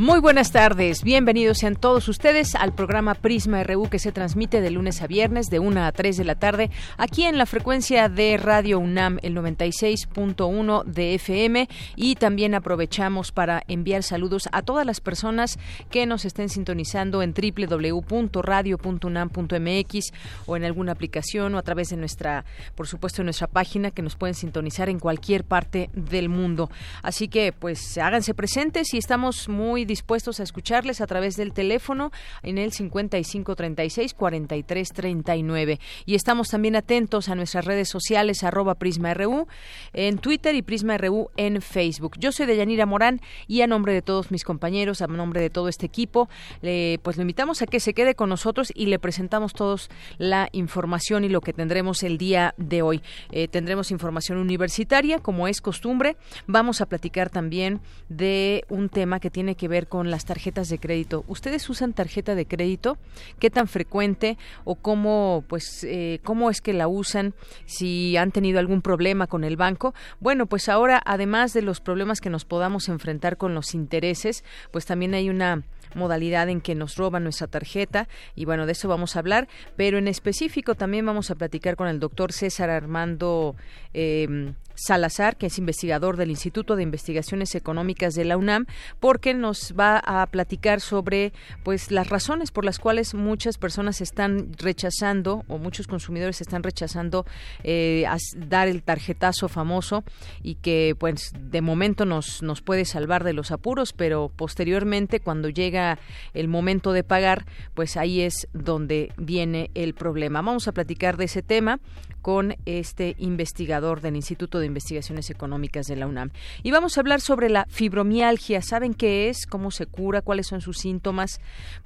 Muy buenas tardes, bienvenidos sean todos ustedes al programa Prisma RU que se transmite de lunes a viernes de 1 a 3 de la tarde aquí en la frecuencia de Radio UNAM el 96.1 de FM y también aprovechamos para enviar saludos a todas las personas que nos estén sintonizando en www.radio.unam.mx o en alguna aplicación o a través de nuestra, por supuesto, nuestra página que nos pueden sintonizar en cualquier parte del mundo. Así que pues háganse presentes y estamos muy dispuestos a escucharles a través del teléfono en el 5536 4339 y estamos también atentos a nuestras redes sociales arroba PrismaRU en Twitter y PrismaRU en Facebook. Yo soy Deyanira Morán y a nombre de todos mis compañeros, a nombre de todo este equipo, pues lo invitamos a que se quede con nosotros y le presentamos todos la información y lo que tendremos el día de hoy. Eh, tendremos información universitaria, como es costumbre. Vamos a platicar también de un tema que tiene que ver con las tarjetas de crédito. ¿Ustedes usan tarjeta de crédito? ¿Qué tan frecuente o cómo, pues, eh, cómo es que la usan? Si han tenido algún problema con el banco. Bueno, pues ahora, además de los problemas que nos podamos enfrentar con los intereses, pues también hay una modalidad en que nos roban nuestra tarjeta y bueno, de eso vamos a hablar, pero en específico también vamos a platicar con el doctor César Armando eh, Salazar, que es investigador del Instituto de Investigaciones Económicas de la UNAM, porque nos va a platicar sobre pues las razones por las cuales muchas personas están rechazando o muchos consumidores están rechazando eh, dar el tarjetazo famoso y que pues de momento nos, nos puede salvar de los apuros, pero posteriormente cuando llega el momento de pagar, pues ahí es donde viene el problema. Vamos a platicar de ese tema con este investigador del Instituto de Investigaciones Económicas de la UNAM. Y vamos a hablar sobre la fibromialgia. ¿Saben qué es? ¿Cómo se cura? ¿Cuáles son sus síntomas?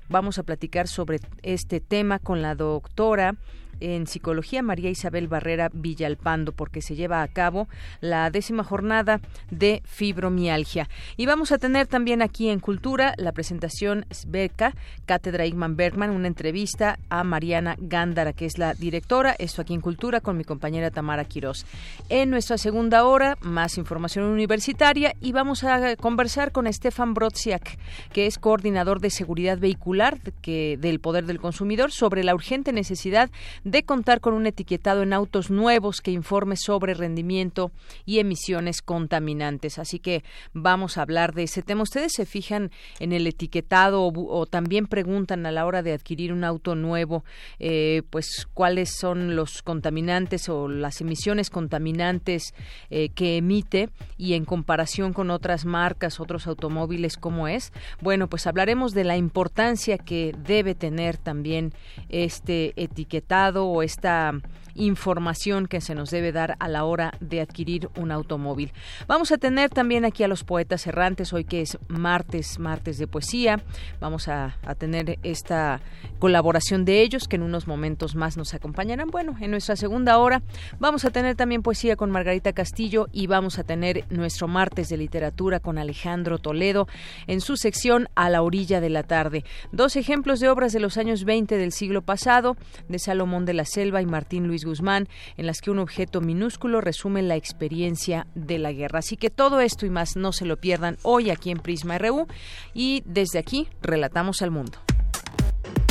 Vamos a platicar sobre este tema con la doctora en Psicología María Isabel Barrera Villalpando porque se lleva a cabo la décima jornada de fibromialgia. Y vamos a tener también aquí en Cultura la presentación Beca, Cátedra Igman Bergman, una entrevista a Mariana Gándara, que es la directora, esto aquí en Cultura con mi compañera Tamara Quirós. En nuestra segunda hora, más información universitaria y vamos a conversar con Stefan Brodziak, que es coordinador de seguridad vehicular que, del Poder del Consumidor, sobre la urgente necesidad de contar con un etiquetado en autos nuevos que informe sobre rendimiento y emisiones contaminantes. Así que vamos a hablar de ese tema. Ustedes se fijan en el etiquetado o, también preguntan a la hora de adquirir un auto nuevo, eh, pues cuáles son los contaminantes o las emisiones contaminantes eh, que emite y en comparación con otras marcas, otros automóviles, ¿cómo es? Bueno, pues hablaremos de la importancia que debe tener también este etiquetado o esta información que se nos debe dar a la hora de adquirir un automóvil. Vamos a tener también aquí a los poetas errantes, hoy que es martes, martes de poesía. Vamos a, tener esta colaboración de ellos que en unos momentos más nos acompañarán. Bueno, en nuestra segunda hora vamos a tener también poesía con Margarita Castillo y vamos a tener nuestro martes de literatura con Alejandro Toledo en su sección A la orilla de la tarde. Dos ejemplos de obras de los años 20 del siglo pasado, de Salomón de la Selva y Martín Luis Guzmán, en las que un objeto minúsculo resume la experiencia de la guerra. Así que todo esto y más no se lo pierdan hoy aquí en Prisma RU y desde aquí relatamos al mundo.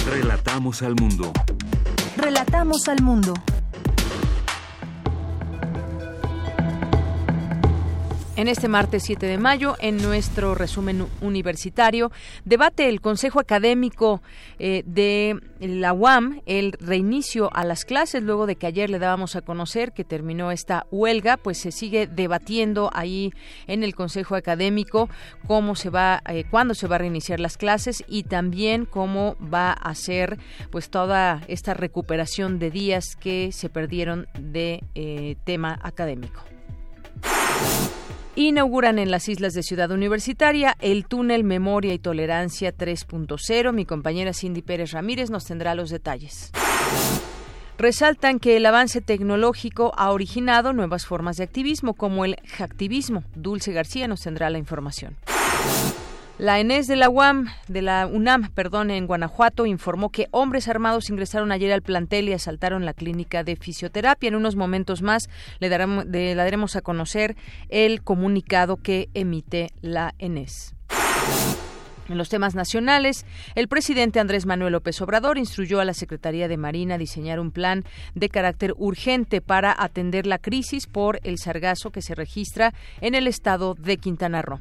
Relatamos al mundo. Relatamos al mundo. En este martes 7 de mayo, en nuestro resumen universitario, debate el Consejo Académico eh, de la UAM el reinicio a las clases luego de que ayer le dábamos a conocer que terminó esta huelga, pues se sigue debatiendo ahí en el Consejo Académico cómo se va, eh, cuándo se va a reiniciar las clases y también cómo va a ser pues toda esta recuperación de días que se perdieron de eh, tema académico. Inauguran en las islas de Ciudad Universitaria el túnel Memoria y Tolerancia 3.0. Mi compañera Cindy Pérez Ramírez nos tendrá los detalles. Resaltan que el avance tecnológico ha originado nuevas formas de activismo, como el hacktivismo. Dulce García nos tendrá la información. La ENES de la UAM, de la UNAM, perdón, en Guanajuato, informó que hombres armados ingresaron ayer al plantel y asaltaron la clínica de fisioterapia. En unos momentos más le, daremos, a conocer el comunicado que emite la ENES. En los temas nacionales, el presidente Andrés Manuel López Obrador instruyó a la Secretaría de Marina diseñar un plan de carácter urgente para atender la crisis por el sargazo que se registra en el estado de Quintana Roo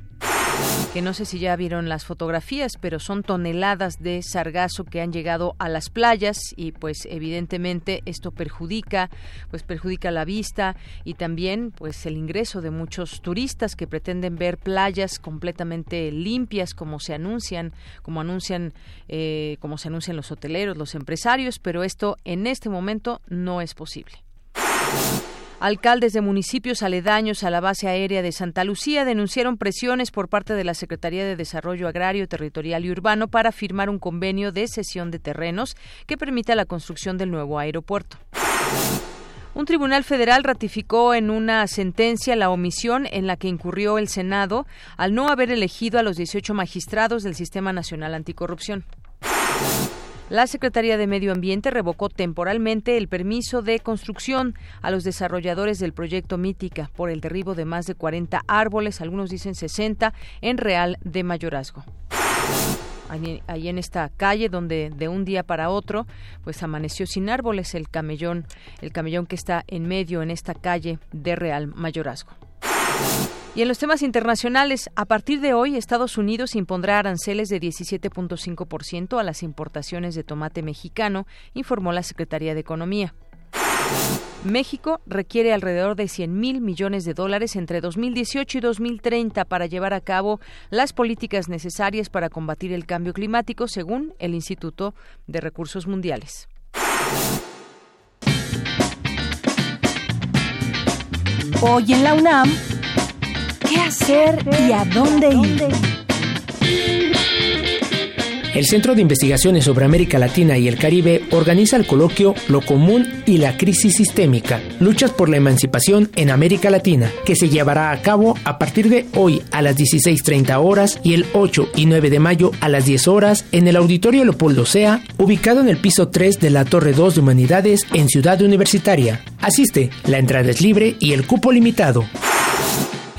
que no sé si ya vieron las fotografías, pero son toneladas de sargazo que han llegado a las playas y pues evidentemente esto perjudica, pues perjudica la vista y también pues el ingreso de muchos turistas que pretenden ver playas completamente limpias como se anuncian, como anuncian, eh, como se anuncian los hoteleros, los empresarios, pero esto en este momento no es posible. Alcaldes de municipios aledaños a la base aérea de Santa Lucía denunciaron presiones por parte de la Secretaría de Desarrollo Agrario, Territorial y Urbano para firmar un convenio de cesión de terrenos que permita la construcción del nuevo aeropuerto. Un tribunal federal ratificó en una sentencia la omisión en la que incurrió el Senado al no haber elegido a los 18 magistrados del Sistema Nacional Anticorrupción. La Secretaría de Medio Ambiente revocó temporalmente el permiso de construcción a los desarrolladores del proyecto Mítica por el derribo de más de 40 árboles, algunos dicen 60, en Real de Mayorazgo ahí, en esta calle donde de un día para otro pues amaneció sin árboles el camellón el camellón que está en medio en esta calle de Real Mayorazgo. Y en los temas internacionales, a partir de hoy, Estados Unidos impondrá aranceles de 17.5% a las importaciones de tomate mexicano, informó la Secretaría de Economía. México requiere alrededor de 100 mil millones de dólares entre 2018 y 2030 para llevar a cabo las políticas necesarias para combatir el cambio climático, según el Instituto de Recursos Mundiales. Hoy en la UNAM, ¿Qué hacer y a dónde ir? El Centro de Investigaciones sobre América Latina y el Caribe organiza el coloquio Lo Común y la Crisis Sistémica, Luchas por la Emancipación en América Latina, que se llevará a cabo a partir de hoy a las 16.30 horas y el 8 y 9 de mayo a las 10 horas en el Auditorio Leopoldo Sea, ubicado en el piso 3 de la Torre 2 de Humanidades en Ciudad Universitaria. Asiste, la entrada es libre y el cupo limitado.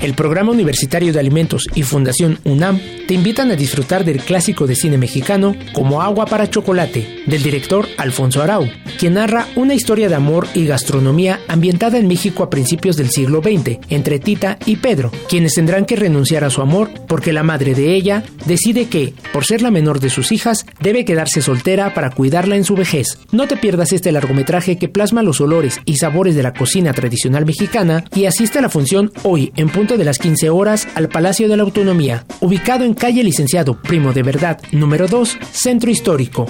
El Programa Universitario de Alimentos y Fundación UNAM te invitan a disfrutar del clásico de cine mexicano como Agua para Chocolate, del director Alfonso Arau, quien narra una historia de amor y gastronomía ambientada en México a principios del siglo XX, entre Tita y Pedro, quienes tendrán que renunciar a su amor porque la madre de ella decide que, por ser la menor de sus hijas, debe quedarse soltera para cuidarla en su vejez. No te pierdas este largometraje que plasma los olores y sabores de la cocina tradicional mexicana y asiste a la función hoy en punto de las 15 horas al Palacio de la Autonomía, ubicado en calle Licenciado Primo de Verdad, número 2, Centro Histórico.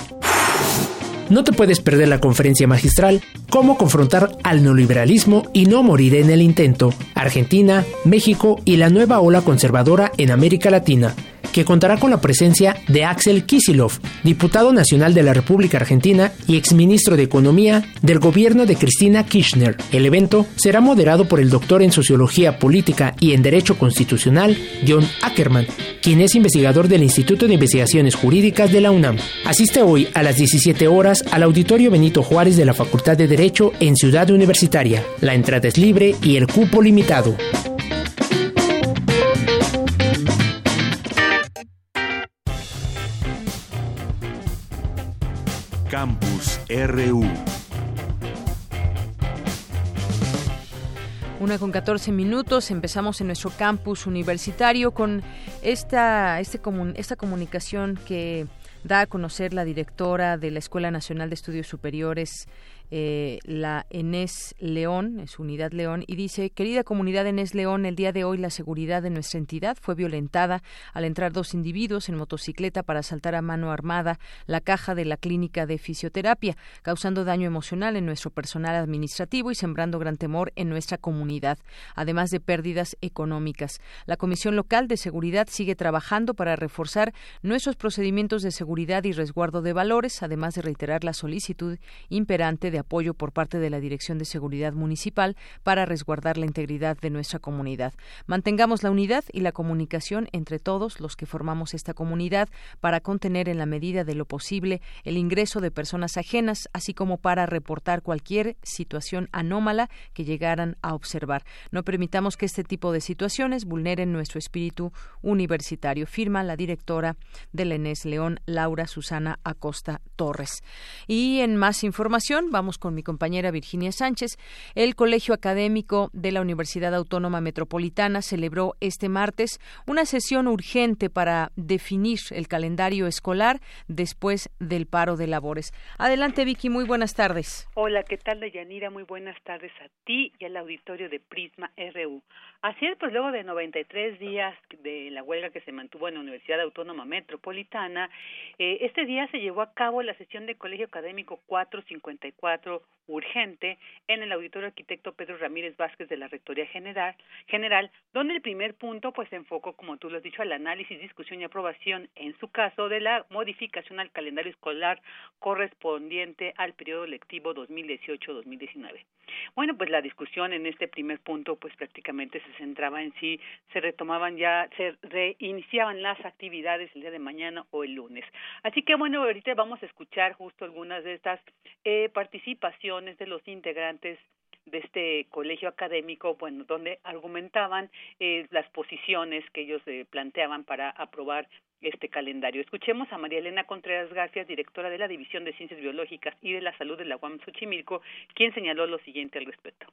No te puedes perder la conferencia magistral Cómo confrontar al neoliberalismo y no morir en el intento. Argentina, México y la nueva ola conservadora en América Latina que contará con la presencia de Axel Kisilov, diputado nacional de la República Argentina y exministro de Economía del gobierno de Cristina Kirchner. El evento será moderado por el doctor en Sociología Política y en Derecho Constitucional, John Ackerman, quien es investigador del Instituto de Investigaciones Jurídicas de la UNAM. Asiste hoy a las 17 horas al Auditorio Benito Juárez de la Facultad de Derecho en Ciudad Universitaria. La entrada es libre y el cupo limitado. RU. Una con 14 minutos, empezamos en nuestro campus universitario con esta, este esta comunicación que da a conocer la directora de la Escuela Nacional de Estudios Superiores, eh, la Enes León, es Unidad León, y dice, querida comunidad Enes León, el día de hoy la seguridad de nuestra entidad fue violentada al entrar dos individuos en motocicleta para asaltar a mano armada la caja de la clínica de fisioterapia, causando daño emocional en nuestro personal administrativo y sembrando gran temor en nuestra comunidad, además de pérdidas económicas. La Comisión Local de Seguridad sigue trabajando para reforzar nuestros procedimientos de seguridad y resguardo de valores, además de reiterar la solicitud imperante de apoyo por parte de la Dirección de Seguridad Municipal para resguardar la integridad de nuestra comunidad. Mantengamos la unidad y la comunicación entre todos los que formamos esta comunidad para contener en la medida de lo posible el ingreso de personas ajenas, así como para reportar cualquier situación anómala que llegaran a observar. No permitamos que este tipo de situaciones vulneren nuestro espíritu universitario, firma la directora del ENES León, Laura Susana Acosta Torres. Y en más información, vamos con mi compañera Virginia Sánchez. El Colegio Académico de la Universidad Autónoma Metropolitana celebró este martes una sesión urgente para definir el calendario escolar después del paro de labores. Adelante, Vicky, muy buenas tardes. Hola, ¿qué tal, Deyanira? Muy buenas tardes a ti y al auditorio de Prisma RU. Así es, pues luego de 93 días de la huelga que se mantuvo en la Universidad Autónoma Metropolitana, eh, este día se llevó a cabo la sesión de Colegio Académico 454 urgente en el auditorio arquitecto Pedro Ramírez Vázquez de la Rectoría General, donde el primer punto pues se enfocó, como tú lo has dicho, al análisis, discusión y aprobación, en su caso, de la modificación al calendario escolar correspondiente al periodo lectivo 2018-2019. Bueno, pues la discusión en este primer punto pues prácticamente se centraba en si se retomaban ya, se reiniciaban las actividades el día de mañana o el lunes. Así que bueno, ahorita vamos a escuchar justo algunas de estas eh, participaciones de los integrantes de este colegio académico, bueno, donde argumentaban eh, las posiciones que ellos eh, planteaban para aprobar este calendario. Escuchemos a María Elena Contreras García, directora de la División de Ciencias Biológicas y de la Salud de la UAM Xochimilco, quien señaló lo siguiente al respecto.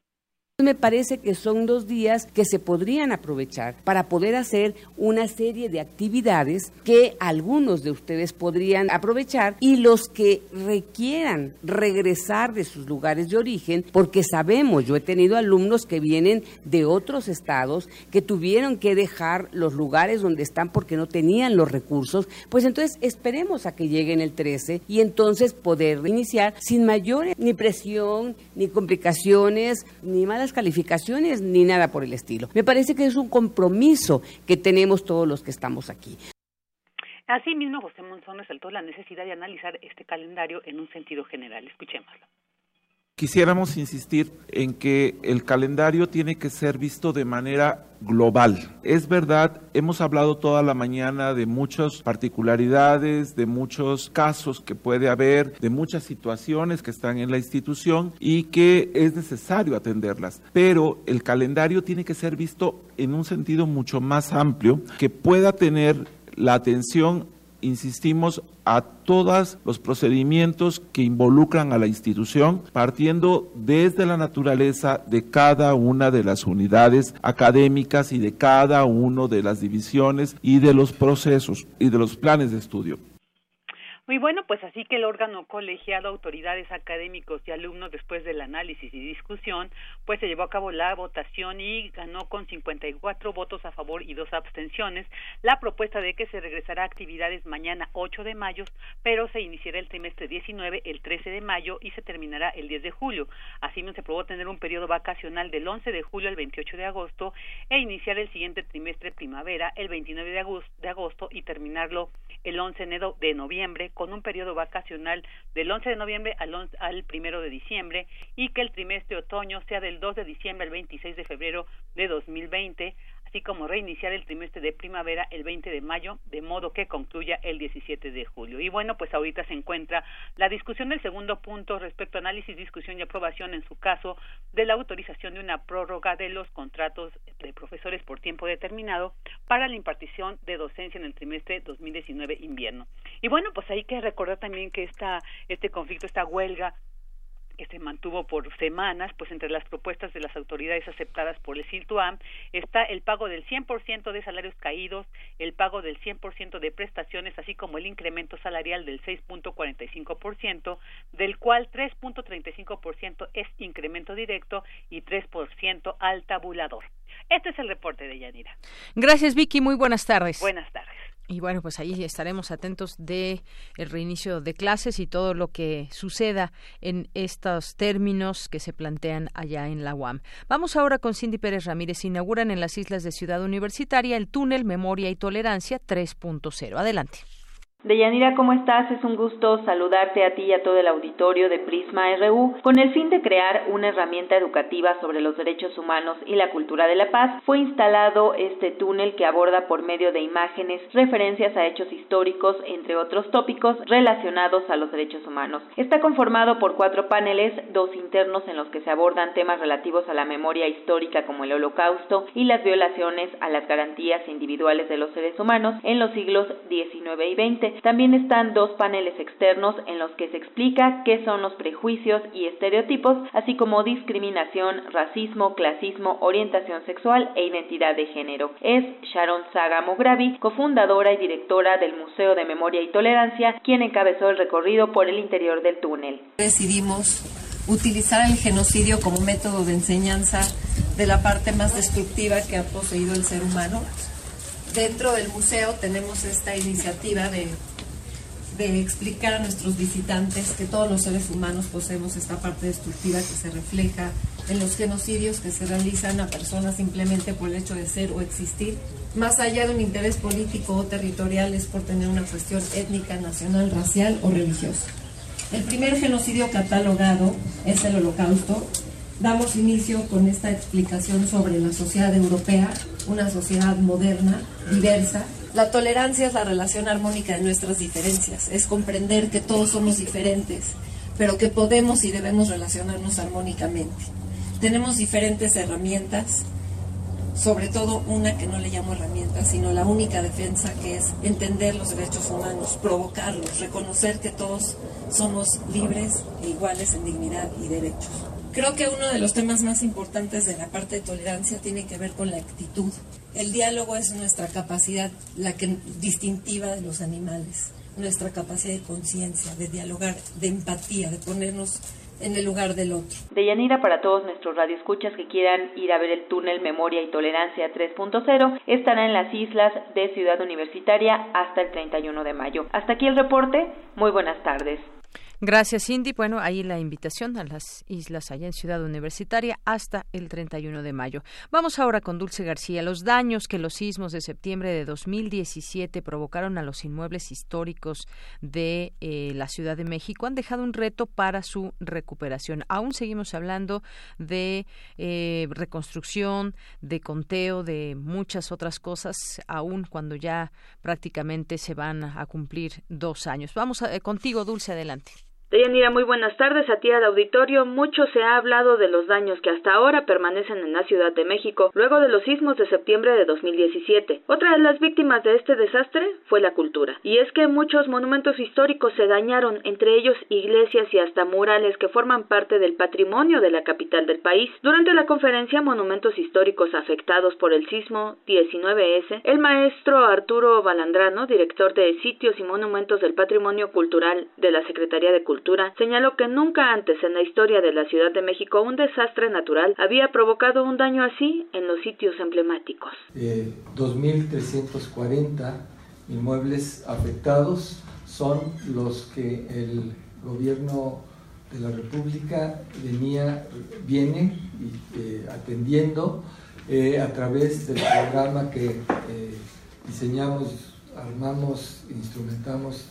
Me parece que son dos días que se podrían aprovechar para poder hacer una serie de actividades que algunos de ustedes podrían aprovechar y los que requieran regresar de sus lugares de origen, porque sabemos, yo he tenido alumnos que vienen de otros estados que tuvieron que dejar los lugares donde están porque no tenían los recursos, pues entonces esperemos a que lleguen el 13 y entonces poder iniciar sin mayor ni presión, ni complicaciones, ni malas calificaciones ni nada por el estilo. Me parece que es un compromiso que tenemos todos los que estamos aquí. Asimismo, José Monzón resaltó la necesidad de analizar este calendario en un sentido general. Escuchémoslo. Quisiéramos insistir en que el calendario tiene que ser visto de manera global. Es verdad, hemos hablado toda la mañana de muchas particularidades, de muchos casos que puede haber, de muchas situaciones que están en la institución y que es necesario atenderlas. Pero el calendario tiene que ser visto en un sentido mucho más amplio que pueda tener la atención insistimos a todos los procedimientos que involucran a la institución, partiendo desde la naturaleza de cada una de las unidades académicas y de cada una de las divisiones y de los procesos y de los planes de estudio. Muy bueno, pues así que el órgano colegiado, autoridades académicos y alumnos, después del análisis y discusión, pues se llevó a cabo la votación y ganó con 54 votos a favor y dos abstenciones la propuesta de que se regresará a actividades mañana 8 de mayo, pero se iniciará el trimestre 19 el 13 de mayo y se terminará el 10 de julio. Así se aprobó tener un periodo vacacional del 11 de julio al 28 de agosto e iniciar el siguiente trimestre primavera el 29 de agosto, de agosto y terminarlo el 11 de noviembre con un periodo vacacional del 11 de noviembre al, 11, al primero de diciembre y que el trimestre otoño sea del 2 de diciembre al 26 de febrero de 2020 así como reiniciar el trimestre de primavera el 20 de mayo, de modo que concluya el 17 de julio. Y bueno, pues ahorita se encuentra la discusión del segundo punto respecto a análisis, discusión y aprobación, en su caso, de la autorización de una prórroga de los contratos de profesores por tiempo determinado para la impartición de docencia en el trimestre 2019 invierno. Y bueno, pues hay que recordar también que esta, este conflicto, esta huelga, que se mantuvo por semanas, pues entre las propuestas de las autoridades aceptadas por el CILTUAM está el pago del 100% de salarios caídos, el pago del 100% de prestaciones, así como el incremento salarial del 6.45%, del cual 3.35% es incremento directo y 3% al tabulador. Este es el reporte de Yanira. Gracias, Vicky. Muy buenas tardes. Buenas tardes. Y bueno, pues ahí estaremos atentos de el reinicio de clases y todo lo que suceda en estos términos que se plantean allá en la UAM. Vamos ahora con Cindy Pérez Ramírez. Inauguran en las islas de Ciudad Universitaria el túnel Memoria y Tolerancia 3.0. Adelante. Deyanira, ¿cómo estás? Es un gusto saludarte a ti y a todo el auditorio de Prisma RU. Con el fin de crear una herramienta educativa sobre los derechos humanos y la cultura de la paz, fue instalado este túnel que aborda por medio de imágenes referencias a hechos históricos, entre otros tópicos relacionados a los derechos humanos. Está conformado por cuatro paneles, dos internos en los que se abordan temas relativos a la memoria histórica como el holocausto y las violaciones a las garantías individuales de los seres humanos en los siglos XIX y XX también están dos paneles externos en los que se explica qué son los prejuicios y estereotipos, así como discriminación, racismo, clasismo, orientación sexual e identidad de género. Es Sharon Saga Mogravi, cofundadora y directora del Museo de Memoria y Tolerancia, quien encabezó el recorrido por el interior del túnel. Decidimos utilizar el genocidio como método de enseñanza de la parte más destructiva que ha poseído el ser humano dentro del museo tenemos esta iniciativa de, explicar a nuestros visitantes que todos los seres humanos poseemos esta parte destructiva que se refleja en los genocidios que se realizan a personas simplemente por el hecho de ser o existir, más allá de un interés político o territorial, es por tener una cuestión étnica, nacional, racial o religiosa. El primer genocidio catalogado es el holocausto, damos inicio con esta explicación sobre la sociedad europea, una sociedad moderna, diversa. La tolerancia es la relación armónica de nuestras diferencias, es comprender que todos somos diferentes, pero que podemos y debemos relacionarnos armónicamente. Tenemos diferentes herramientas, sobre todo una que no le llamo herramienta, sino la única defensa que es entender los derechos humanos, provocarlos, reconocer que todos somos libres e iguales en dignidad y derechos. Creo que uno de los temas más importantes de la parte de tolerancia tiene que ver con la actitud. El diálogo es nuestra capacidad, la que distintiva de los animales, nuestra capacidad de conciencia, de dialogar, de empatía, de ponernos en el lugar del otro. De Yanira, para todos nuestros radioescuchas que quieran ir a ver el túnel Memoria y Tolerancia 3.0, estará en las islas de Ciudad Universitaria hasta el 31 de mayo. Hasta aquí el reporte. Muy buenas tardes. Gracias, Cindy. Bueno, ahí la invitación a las islas allá en Ciudad Universitaria hasta el 31 de mayo. Vamos ahora con Dulce García. Los daños que los sismos de septiembre de 2017 provocaron a los inmuebles históricos de eh, la Ciudad de México han dejado un reto para su recuperación. Aún seguimos hablando de eh, reconstrucción, de conteo, de muchas otras cosas, aún cuando ya prácticamente se van a cumplir dos años. Vamos a, eh, contigo, Dulce, adelante. Deyanira, muy buenas tardes a ti al auditorio. Mucho se ha hablado de los daños que hasta ahora permanecen en la Ciudad de México luego de los sismos de septiembre de 2017. Otra de las víctimas de este desastre fue la cultura. Y es que muchos monumentos históricos se dañaron, entre ellos iglesias y hasta murales que forman parte del patrimonio de la capital del país. Durante la conferencia Monumentos Históricos afectados por el sismo 19S, el maestro Arturo Balandrano, director de Sitios y Monumentos del Patrimonio Cultural de la Secretaría de Cultura, señaló que nunca antes en la historia de la Ciudad de México un desastre natural había provocado un daño así en los sitios emblemáticos. Eh, 2.340 inmuebles afectados son los que el gobierno de la República venía, viene eh, atendiendo eh, a través del programa que eh, diseñamos, armamos, instrumentamos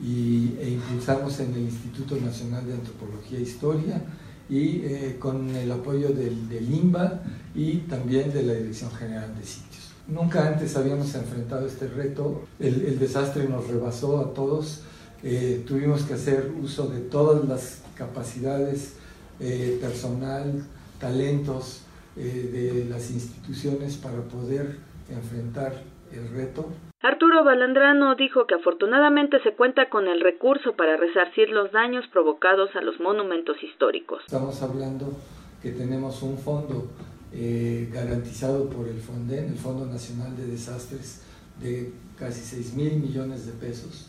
y, e impulsamos en el Instituto Nacional de Antropología e Historia y eh, con el apoyo del, del, INBA y también de la Dirección General de Sitios. Nunca antes habíamos enfrentado este reto, el, desastre nos rebasó a todos, eh, tuvimos que hacer uso de todas las capacidades eh, personal, talentos de las instituciones para poder enfrentar el reto Arturo Balandrano dijo que afortunadamente se cuenta con el recurso para resarcir los daños provocados a los monumentos históricos. Estamos hablando que tenemos un fondo eh, garantizado por el FONDEN, el Fondo Nacional de Desastres, de casi 6 mil millones de pesos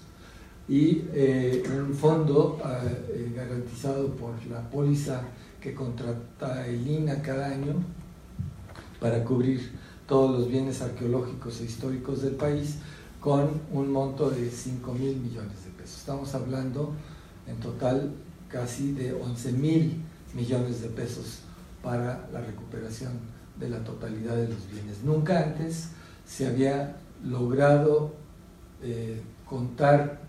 y eh, un fondo eh, garantizado por la póliza que contrata el INA cada año para cubrir todos los bienes arqueológicos e históricos del país con un monto de 5 mil millones de pesos. Estamos hablando en total casi de 11 mil millones de pesos para la recuperación de la totalidad de los bienes. Nunca antes se había logrado eh, contar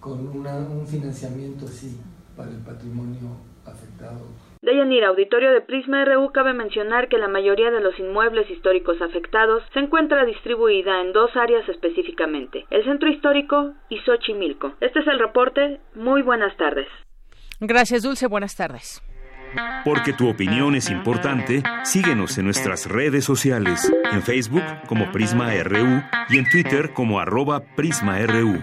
con un financiamiento así para el patrimonio afectado. De Yanira, auditorio de Prisma RU, cabe mencionar que la mayoría de los inmuebles históricos afectados se encuentra distribuida en dos áreas específicamente, el Centro Histórico y Xochimilco. Este es el reporte. Muy buenas tardes. Gracias, Dulce. Buenas tardes. Porque tu opinión es importante, síguenos en nuestras redes sociales, en Facebook como Prisma RU y en Twitter como arroba PrismaRU.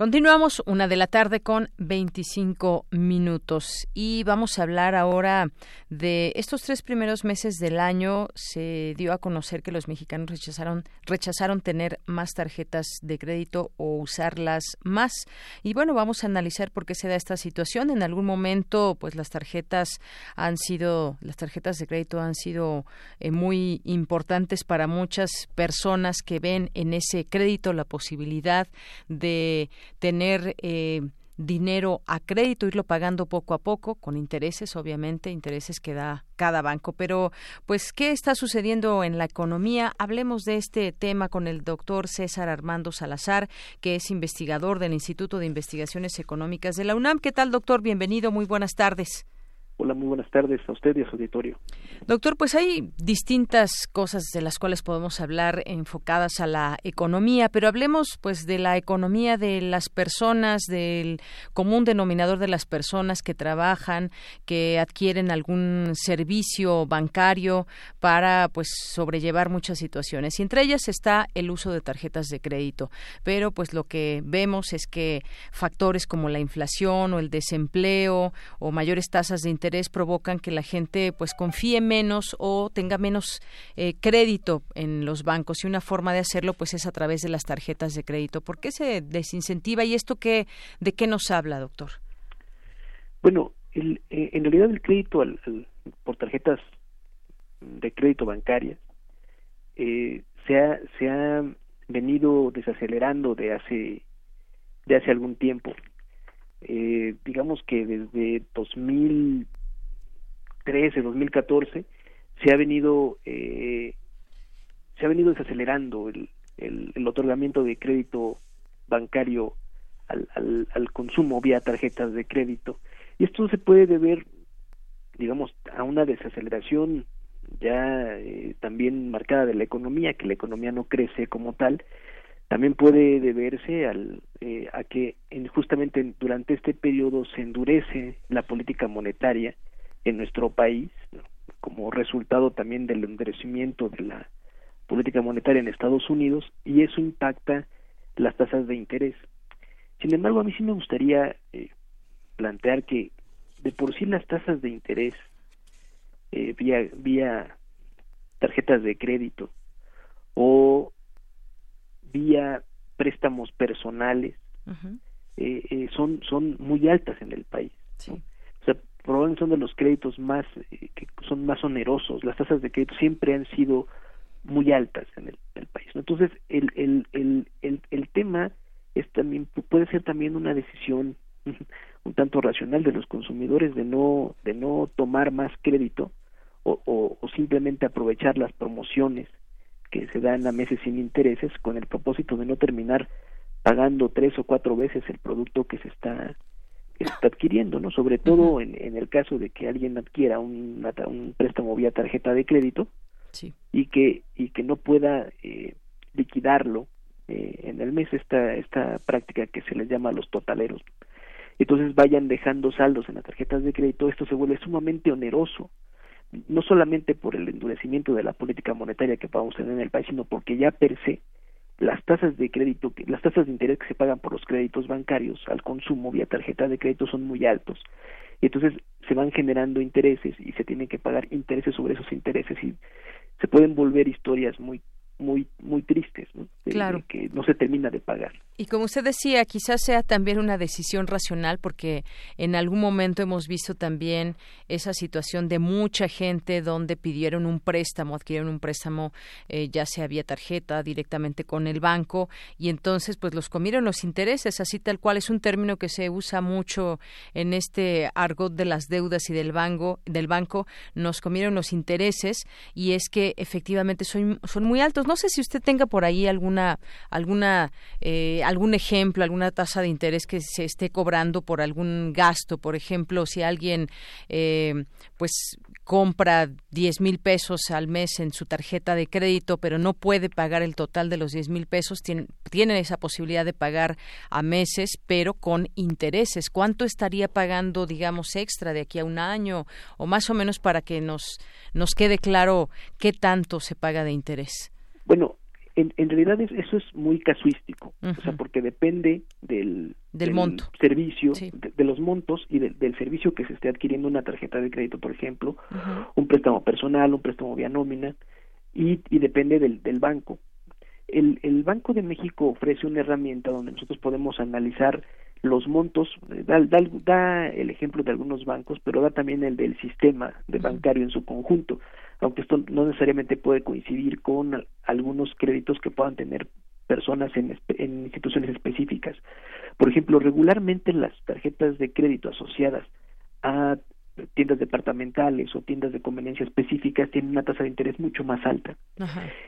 Continuamos una de la tarde con 25 minutos y vamos a hablar ahora de estos tres primeros meses del año. Se dio a conocer que los mexicanos rechazaron rechazaron tener más tarjetas de crédito o usarlas más y bueno vamos a analizar por qué se da esta situación. En algún momento pues las tarjetas han sido las tarjetas de crédito han sido eh, muy importantes para muchas personas que ven en ese crédito la posibilidad de tener eh, dinero a crédito, irlo pagando poco a poco, con intereses, obviamente, intereses que da cada banco. Pero, pues, ¿qué está sucediendo en la economía? Hablemos de este tema con el doctor César Armando Salazar, que es investigador del Instituto de Investigaciones Económicas de la UNAM. ¿Qué tal, doctor? Bienvenido, muy buenas tardes. Hola, muy buenas tardes a usted y a su auditorio. Doctor, pues hay distintas cosas de las cuales podemos hablar enfocadas a la economía, pero hablemos pues de la economía de las personas, del común denominador de las personas que trabajan, que adquieren algún servicio bancario para pues sobrellevar muchas situaciones. Y entre ellas está el uso de tarjetas de crédito, pero pues lo que vemos es que factores como la inflación o el desempleo o mayores tasas de interés provocan que la gente pues confíe menos o tenga menos eh, crédito en los bancos y una forma de hacerlo pues es a través de las tarjetas de crédito. ¿Por qué se desincentiva y esto qué, de qué nos habla, doctor? Bueno, eh, en realidad el crédito por tarjetas de crédito bancaria eh, se, ha, se ha venido desacelerando de hace de hace algún tiempo. Digamos que desde 2000 2013, 2014, se ha venido eh, se ha venido desacelerando el, el, otorgamiento de crédito bancario al, al, al, consumo vía tarjetas de crédito. Y esto se puede deber digamos a una desaceleración ya eh, también marcada de la economía que la economía no crece como tal. También puede deberse al, eh, a que en, justamente durante este periodo se endurece la política monetaria en nuestro país, como resultado también del endurecimiento de la política monetaria en Estados Unidos, y eso impacta las tasas de interés. Sin embargo, a mí sí me gustaría eh, plantear que de por sí las tasas de interés eh, vía, vía tarjetas de crédito o vía préstamos personales eh, son son muy altas en el país probablemente son de los créditos más eh, que son más onerosos. Las tasas de crédito siempre han sido muy altas en el, país entonces el, el, el, el, tema es también puede ser también una decisión un tanto racional de los consumidores de no de no tomar más crédito o simplemente aprovechar las promociones que se dan a meses sin intereses con el propósito de no terminar pagando tres o cuatro veces el producto que se está está adquiriendo, ¿no? Sobre todo en, en, el caso de que alguien adquiera un, un préstamo vía tarjeta de crédito y que y que no pueda eh, liquidarlo eh, en el mes esta esta práctica que se les llama los totaleros. entonces vayan dejando saldos en las tarjetas de crédito, esto se vuelve sumamente oneroso, no solamente por el endurecimiento de la política monetaria que podamos tener en el país, sino porque ya per se las tasas de crédito, las tasas de interés que se pagan por los créditos bancarios al consumo vía tarjeta de crédito son muy altos. Y entonces se van generando intereses y se tienen que pagar intereses sobre esos intereses y se pueden volver historias muy muy muy tristes, ¿no? claro. que no se termina de pagar. Y como usted decía, quizás sea también una decisión racional porque en algún momento hemos visto también esa situación de mucha gente donde pidieron un préstamo, adquirieron un préstamo, eh, ya sea vía tarjeta, directamente con el banco, y entonces pues los comieron los intereses, así tal cual es un término que se usa mucho en este argot de las deudas y del banco, del banco, nos comieron los intereses y es que efectivamente son, son muy altos. No sé si usted tenga por ahí alguna alguna eh, algún ejemplo, alguna tasa de interés que se esté cobrando por algún gasto, por ejemplo, si alguien eh, pues compra 10 mil pesos al mes en su tarjeta de crédito, pero no puede pagar el total de los 10 mil pesos, tiene, tiene, esa posibilidad de pagar a meses, pero con intereses. ¿Cuánto estaría pagando, digamos, extra de aquí a un año o más o menos para que nos, nos quede claro qué tanto se paga de interés? Bueno, en, en realidad eso es muy casuístico, o sea, porque depende del, del, monto. servicio, de, los montos y del servicio que se esté adquiriendo una tarjeta de crédito, por ejemplo, un préstamo personal, un préstamo vía nómina, y, y depende del, del banco. El, el Banco de México ofrece una herramienta donde nosotros podemos analizar los montos, eh, da, da, da, el ejemplo de algunos bancos, pero da también el del sistema de bancario en su conjunto aunque esto no necesariamente puede coincidir con algunos créditos que puedan tener personas en, en instituciones específicas. Por ejemplo, regularmente las tarjetas de crédito asociadas a tiendas departamentales o tiendas de conveniencia específicas tienen una tasa de interés mucho más alta.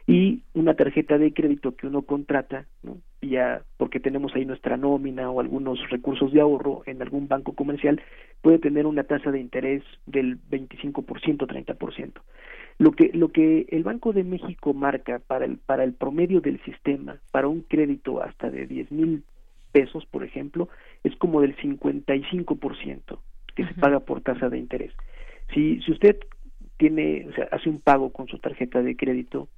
Y una tarjeta de crédito que uno contrata ¿no? ya porque tenemos ahí nuestra nómina o algunos recursos de ahorro en algún banco comercial puede tener una tasa de interés del 25% 30% lo que lo que el Banco de México marca para el para el promedio del sistema para un crédito hasta de 10 mil pesos por ejemplo es como del 55% que se paga por tasa de interés. Si, si usted tiene, o sea, hace un pago con su tarjeta de crédito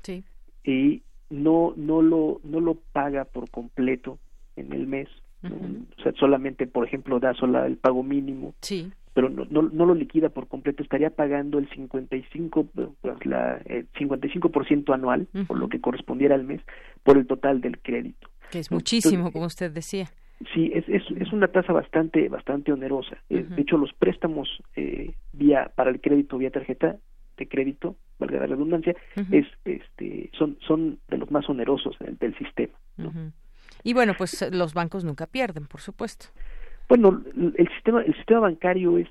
y no, no, lo, no lo paga por completo en el mes, o sea, solamente, por ejemplo, da sola el pago mínimo, sí. pero no, no, no lo liquida por completo, estaría pagando el 55, pues, la, el 55% anual, por lo que correspondiera al mes, por el total del crédito. Que es muchísimo, como usted decía. Sí, es, es, es una tasa bastante bastante onerosa. Eh, de hecho, los préstamos eh, vía para el crédito vía tarjeta de crédito, valga la redundancia, es este son son de los más onerosos del, sistema. Y bueno, pues los bancos nunca pierden, por supuesto. Bueno, el sistema el sistema bancario es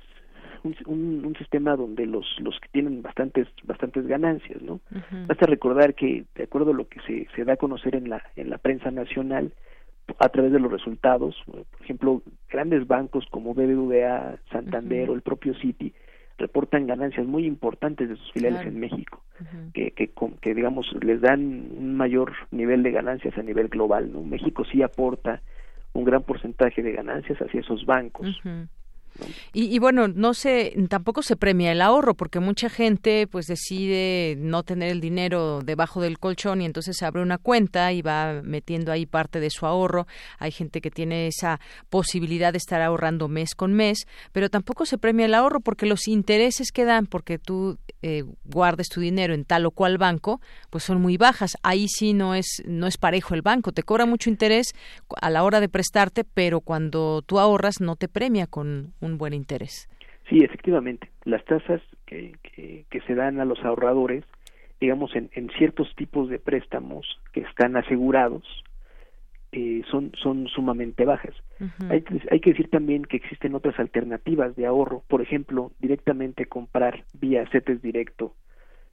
un, un, sistema donde los los que tienen bastantes bastantes ganancias, ¿no? Basta recordar que de acuerdo a lo que se se da a conocer en la en la prensa nacional a través de los resultados, por ejemplo, grandes bancos como BBVA, Santander o el propio Citi reportan ganancias muy importantes de sus filiales en México, que, que, que, digamos les dan un mayor nivel de ganancias a nivel global. ¿no? México sí aporta un gran porcentaje de ganancias hacia esos bancos. Y, bueno, no se, tampoco se premia el ahorro porque mucha gente pues decide no tener el dinero debajo del colchón y entonces abre una cuenta y va metiendo ahí parte de su ahorro. Hay gente que tiene esa posibilidad de estar ahorrando mes con mes, pero tampoco se premia el ahorro porque los intereses que dan porque tú eh, guardes tu dinero en tal o cual banco, pues son muy bajas. Ahí sí no es no es parejo el banco, te cobra mucho interés a la hora de prestarte, pero cuando tú ahorras no te premia con un buen interés. Sí, efectivamente. Las tasas que, que, se dan a los ahorradores, digamos, en, en, ciertos tipos de préstamos que están asegurados, eh, son, son sumamente bajas. hay, hay, que decir también que existen otras alternativas de ahorro, por ejemplo, directamente comprar vía CETES directo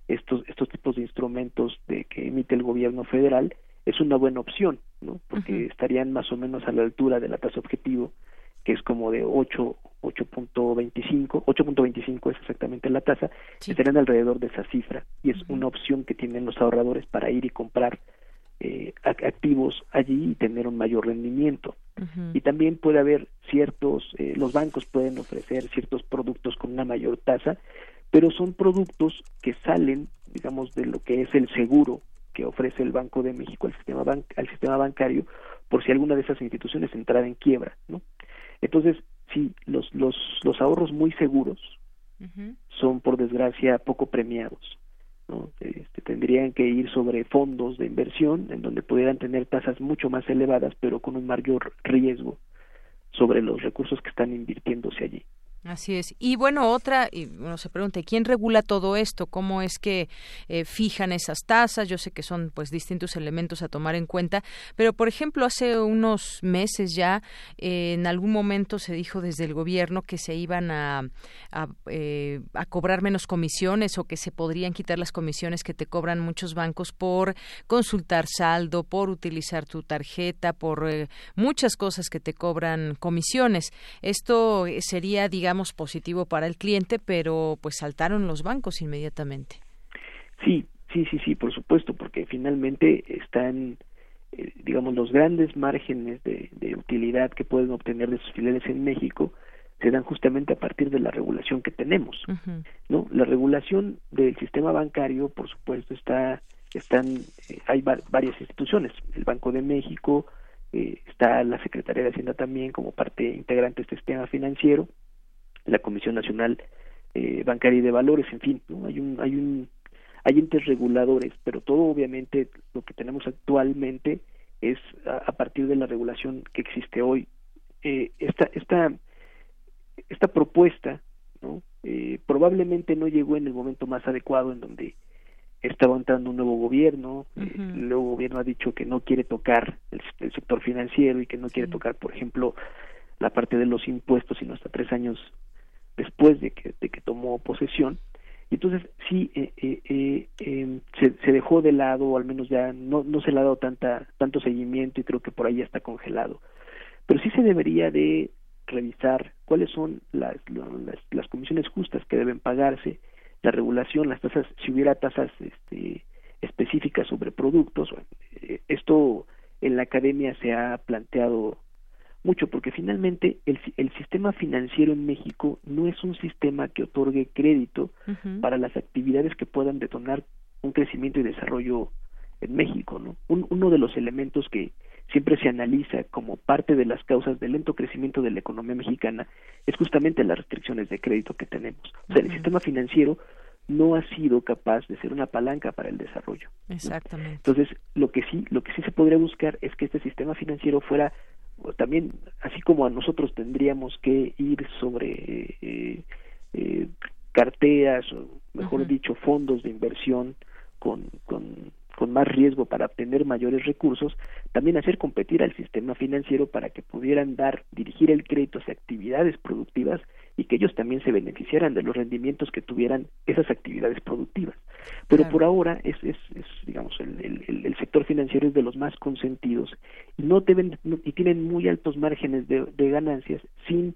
estos, estos tipos de instrumentos de que emite el gobierno federal, es una buena opción, ¿no? Porque estarían más o menos a la altura de la tasa objetivo que es como de 8 8.25 8.25 es exactamente la tasa estarían alrededor de esa cifra y es una opción que tienen los ahorradores para ir y comprar eh, activos allí y tener un mayor rendimiento. Y también puede haber ciertos, eh, los bancos pueden ofrecer ciertos productos con una mayor tasa, pero son productos que salen, digamos, de lo que es el seguro que ofrece el Banco de México al sistema, al sistema bancario por si alguna de esas instituciones entrara en quiebra, ¿no? Entonces, sí, los, los, los ahorros muy seguros son, por desgracia, poco premiados. ¿no? Este, tendrían que ir sobre fondos de inversión en donde pudieran tener tasas mucho más elevadas, pero con un mayor riesgo sobre los recursos que están invirtiéndose allí. Así es. Y bueno, otra, y uno se pregunta, ¿quién regula todo esto? ¿Cómo es que eh, fijan esas tasas? Yo sé que son pues distintos elementos a tomar en cuenta, pero por ejemplo, hace unos meses ya, eh, en algún momento se dijo desde el gobierno que se iban a, eh, a, cobrar menos comisiones o que se podrían quitar las comisiones que te cobran muchos bancos por consultar saldo, por utilizar tu tarjeta, por muchas cosas que te cobran comisiones. Esto sería, digamos, positivo para el cliente, pero pues saltaron los bancos inmediatamente. Sí, sí, sí, sí, por supuesto, porque finalmente están, eh, digamos, los grandes márgenes de, utilidad que pueden obtener de sus filiales en México se dan justamente a partir de la regulación que tenemos, ¿no? La regulación del sistema bancario, por supuesto, está, están, eh, hay varias instituciones, el Banco de México, eh, está la Secretaría de Hacienda también como parte integrante de este sistema financiero, la Comisión Nacional eh, Bancaria y de Valores, en fin, ¿no? hay un hay un hay entes reguladores, pero todo obviamente lo que tenemos actualmente es a, partir de la regulación que existe hoy. Eh, esta esta esta propuesta, ¿no? Eh, probablemente no llegó en el momento más adecuado en donde estaba entrando un nuevo gobierno, eh, el nuevo gobierno ha dicho que no quiere tocar el, sector financiero y que no quiere tocar, por ejemplo, la parte de los impuestos, sino hasta tres años después de que, de que tomó posesión. Y entonces sí eh, eh, eh em, se, se, dejó de lado, o al menos ya no, no se le ha dado tanta, tanto seguimiento y creo que por ahí ya está congelado. Pero sí se debería de revisar cuáles son las, las, las comisiones justas que deben pagarse, la regulación, las tasas, si hubiera tasas este, específicas sobre productos. Eh, esto en la academia se ha planteado mucho, porque finalmente el, el, sistema financiero en México no es un sistema que otorgue crédito para las actividades que puedan detonar un crecimiento y desarrollo en México. ¿no? uno de los elementos que siempre se analiza como parte de las causas del lento crecimiento de la economía mexicana es justamente las restricciones de crédito que tenemos. O sea, el sistema financiero no ha sido capaz de ser una palanca para el desarrollo. Exactamente. Entonces, lo que sí, lo que sí se podría buscar es que este sistema financiero fuera también, así como a nosotros tendríamos que ir sobre eh, eh, carteras, o mejor dicho, fondos de inversión con, con, con más riesgo para obtener mayores recursos, también hacer competir al sistema financiero para que pudieran dar, dirigir el crédito hacia actividades productivas y que ellos también se beneficiaran de los rendimientos que tuvieran esas actividades productivas. Pero por ahora es, es, es digamos, el, el, el, sector financiero es de los más consentidos y no deben y tienen muy altos márgenes de, de ganancias sin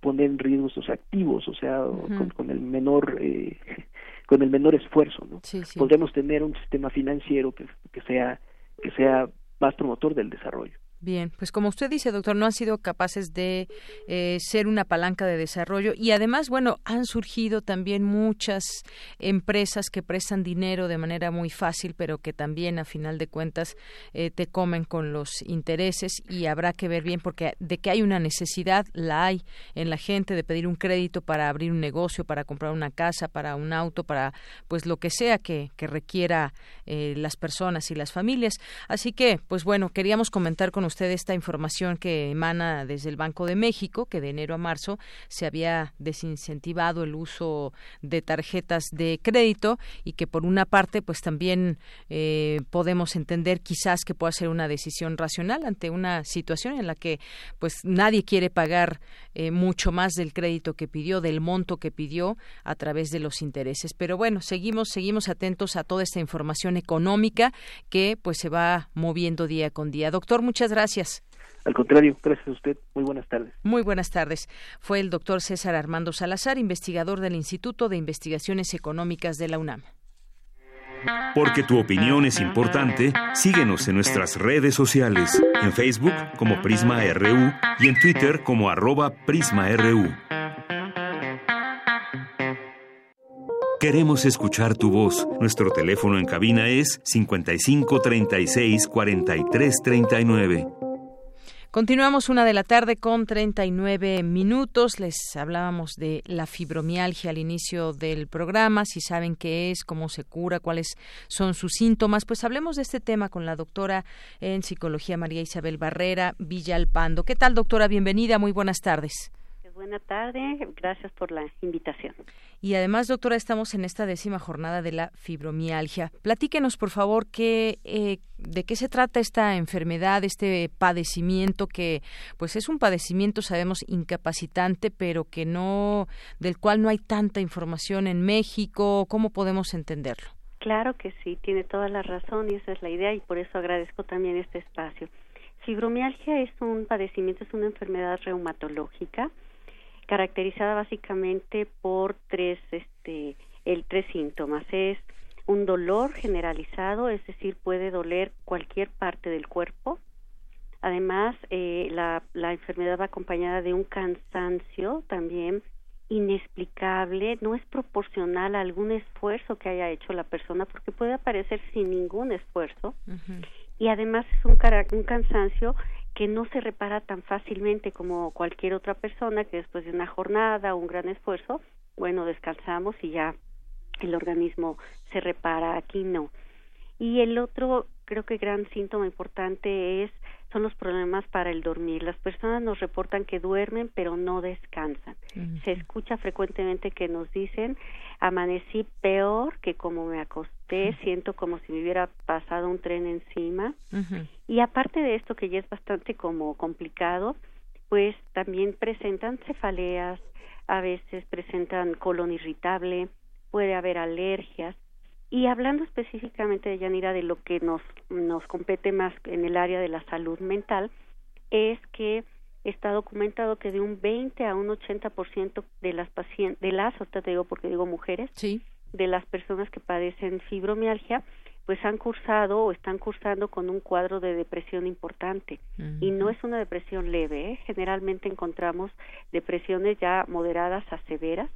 poner en riesgo sus activos, o sea, con, con, el menor eh, con el menor esfuerzo, ¿no? Podríamos tener un sistema financiero que, que sea que sea más promotor del desarrollo. Bien, pues como usted dice, doctor, no han sido capaces de eh, ser una palanca de desarrollo y además, bueno, han surgido también muchas empresas que prestan dinero de manera muy fácil, pero que también a final de cuentas eh, te comen con los intereses y habrá que ver bien porque de que hay una necesidad, la hay en la gente de pedir un crédito para abrir un negocio, para comprar una casa, para un auto, para pues lo que sea que, que requiera eh, las personas y las familias. Así que, pues bueno, queríamos comentar con usted esta información que emana desde el Banco de México, que de enero a marzo se había desincentivado el uso de tarjetas de crédito y que por una parte, pues también eh, podemos entender quizás que pueda ser una decisión racional ante una situación en la que pues nadie quiere pagar eh, mucho más del crédito que pidió, del monto que pidió a través de los intereses. Pero bueno, seguimos, seguimos atentos a toda esta información económica que pues se va moviendo día con día. Doctor, muchas gracias gracias. Al contrario, gracias a usted. Muy buenas tardes. Muy buenas tardes. Fue el doctor César Armando Salazar, investigador del Instituto de Investigaciones Económicas de la UNAM. Porque tu opinión es importante, síguenos en nuestras redes sociales, en Facebook como Prisma RU y en Twitter como arroba PrismaRU. Queremos escuchar tu voz. Nuestro teléfono en cabina es 55 36 43 39. Continuamos una de la tarde con 39 minutos. Les hablábamos de la fibromialgia al inicio del programa, si saben qué es, cómo se cura, cuáles son sus síntomas. Pues hablemos de este tema con la doctora en psicología María Isabel Barrera Villalpando. ¿Qué tal, doctora? Bienvenida, muy buenas tardes. Buenas tardes, gracias por la invitación. Y además, doctora, estamos en esta décima jornada de la fibromialgia. Platíquenos, por favor, qué, eh, de qué se trata esta enfermedad, este padecimiento que, pues, es un padecimiento, sabemos, incapacitante, pero que no, del cual no hay tanta información en México. ¿Cómo podemos entenderlo? Claro que sí, tiene toda la razón y esa es la idea y por eso agradezco también este espacio. Fibromialgia es un padecimiento, es una enfermedad reumatológica caracterizada básicamente por tres, este, el tres síntomas. Es un dolor generalizado, es decir, puede doler cualquier parte del cuerpo. Además, eh, la, la enfermedad va acompañada de un cansancio también inexplicable, no es proporcional a algún esfuerzo que haya hecho la persona, porque puede aparecer sin ningún esfuerzo. Y además es un, un cansancio que no se repara tan fácilmente como cualquier otra persona que después de una jornada o un gran esfuerzo, bueno, descansamos y ya el organismo se repara, aquí no. Y el otro, creo que gran síntoma importante es son los problemas para el dormir. Las personas nos reportan que duermen pero no descansan. Se escucha frecuentemente que nos dicen, amanecí peor que como me acosté, siento como si me hubiera pasado un tren encima. Y aparte de esto, que ya es bastante como complicado, pues también presentan cefaleas, a veces presentan colon irritable, puede haber alergias. Y hablando específicamente de Yanira de lo que nos, nos compete más en el área de la salud mental, es que está documentado que de un 20 a un 80% de las pacientes, de las, ahorita te digo porque digo mujeres, sí. de las personas que padecen fibromialgia, pues han cursado o están cursando con un cuadro de depresión importante. Y no es una depresión leve, ¿eh? generalmente encontramos depresiones ya moderadas a severas.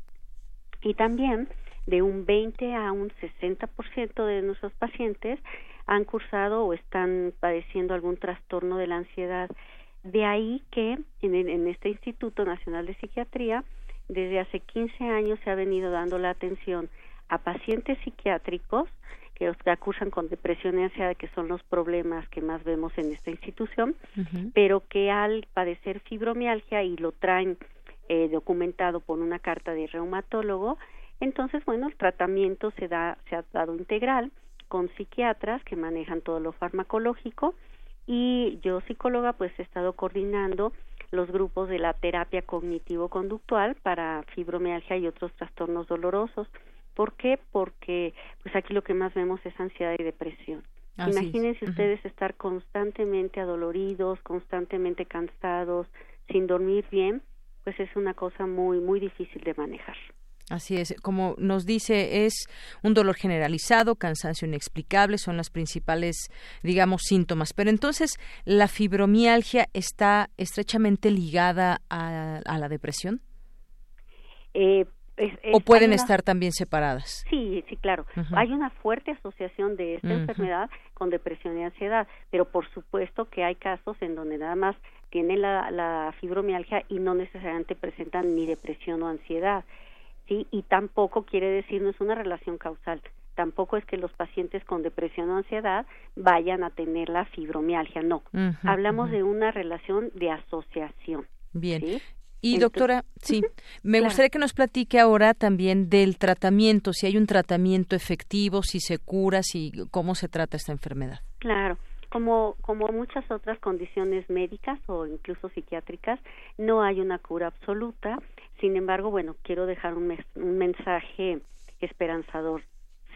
Y también de un 20 a un 60% de nuestros pacientes han cursado o están padeciendo algún trastorno de la ansiedad. De ahí que en, en este Instituto Nacional de Psiquiatría, desde hace 15 años se ha venido dando la atención a pacientes psiquiátricos que los cursan con depresión y ansiedad, que son los problemas que más vemos en esta institución, pero que al padecer fibromialgia y lo traen eh, documentado por una carta de reumatólogo, entonces, bueno, el tratamiento se, da, se ha dado integral con psiquiatras que manejan todo lo farmacológico y yo psicóloga pues he estado coordinando los grupos de la terapia cognitivo-conductual para fibromialgia y otros trastornos dolorosos. ¿Por qué? Porque pues aquí lo que más vemos es ansiedad y depresión. Imagínense ustedes estar constantemente adoloridos, constantemente cansados, sin dormir bien, pues es una cosa muy muy difícil de manejar. Así es, como nos dice, es un dolor generalizado, cansancio inexplicable, son las principales, digamos, síntomas. Pero entonces, ¿la fibromialgia está estrechamente ligada a, la depresión? Eh, ¿O pueden estar también separadas? Sí, sí, claro. Hay una fuerte asociación de esta enfermedad con depresión y ansiedad, pero por supuesto que hay casos en donde nada más tienen la fibromialgia y no necesariamente presentan ni depresión o ansiedad. ¿sí? Y tampoco quiere decir, no es una relación causal, tampoco es que los pacientes con depresión o ansiedad vayan a tener la fibromialgia, no. Hablamos de una relación de asociación. Bien. Y doctora, sí, me gustaría que nos platique ahora también del tratamiento, si hay un tratamiento efectivo, si se cura, si cómo se trata esta enfermedad. Claro, como como muchas otras condiciones médicas o incluso psiquiátricas, no hay una cura absoluta. Sin embargo, bueno, quiero dejar un, mensaje esperanzador.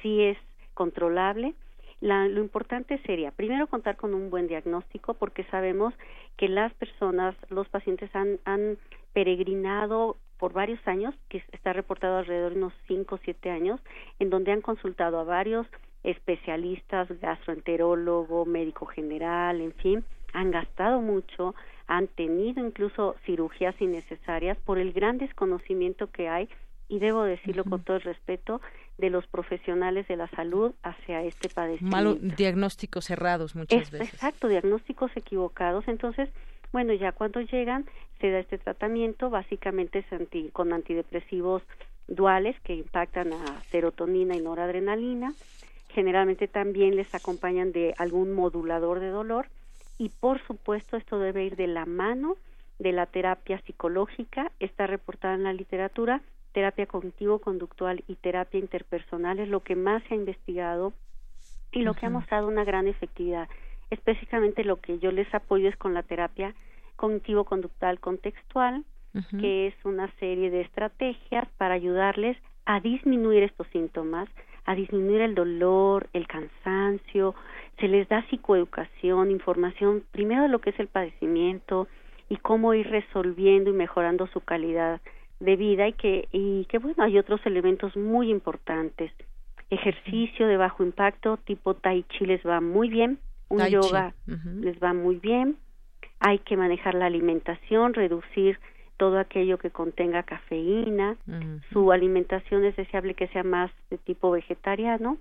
Si es controlable, lo importante sería, primero, contar con un buen diagnóstico, porque sabemos que las personas, los pacientes han, han peregrinado por varios años, que está reportado alrededor de unos 5 o 7 años, en donde han consultado a varios especialistas, gastroenterólogo, médico general, en fin, han gastado mucho, han tenido incluso cirugías innecesarias por el gran desconocimiento que hay y debo decirlo con todo el respeto de los profesionales de la salud hacia este padecimiento. Malos diagnósticos cerrados muchas veces. Exacto, diagnósticos equivocados. Entonces, bueno, ya cuando llegan se da este tratamiento, básicamente es con antidepresivos duales que impactan a serotonina y noradrenalina. Generalmente también les acompañan de algún modulador de dolor y por supuesto esto debe ir de la mano de la terapia psicológica, está reportada en la literatura, terapia cognitivo-conductual y terapia interpersonal es lo que más se ha investigado y lo que ha mostrado una gran efectividad. Específicamente lo que yo les apoyo es con la terapia cognitivo-conductual contextual, que es una serie de estrategias para ayudarles a disminuir estos síntomas, a disminuir el dolor, el cansancio, se les da psicoeducación, información primero de lo que es el padecimiento y cómo ir resolviendo y mejorando su calidad de vida y que y que bueno, hay otros elementos muy importantes. Ejercicio de bajo impacto tipo tai chi les va muy bien, un yoga les va muy bien. Hay que manejar la alimentación, reducir todo aquello que contenga cafeína, su alimentación es deseable que sea más de tipo vegetariano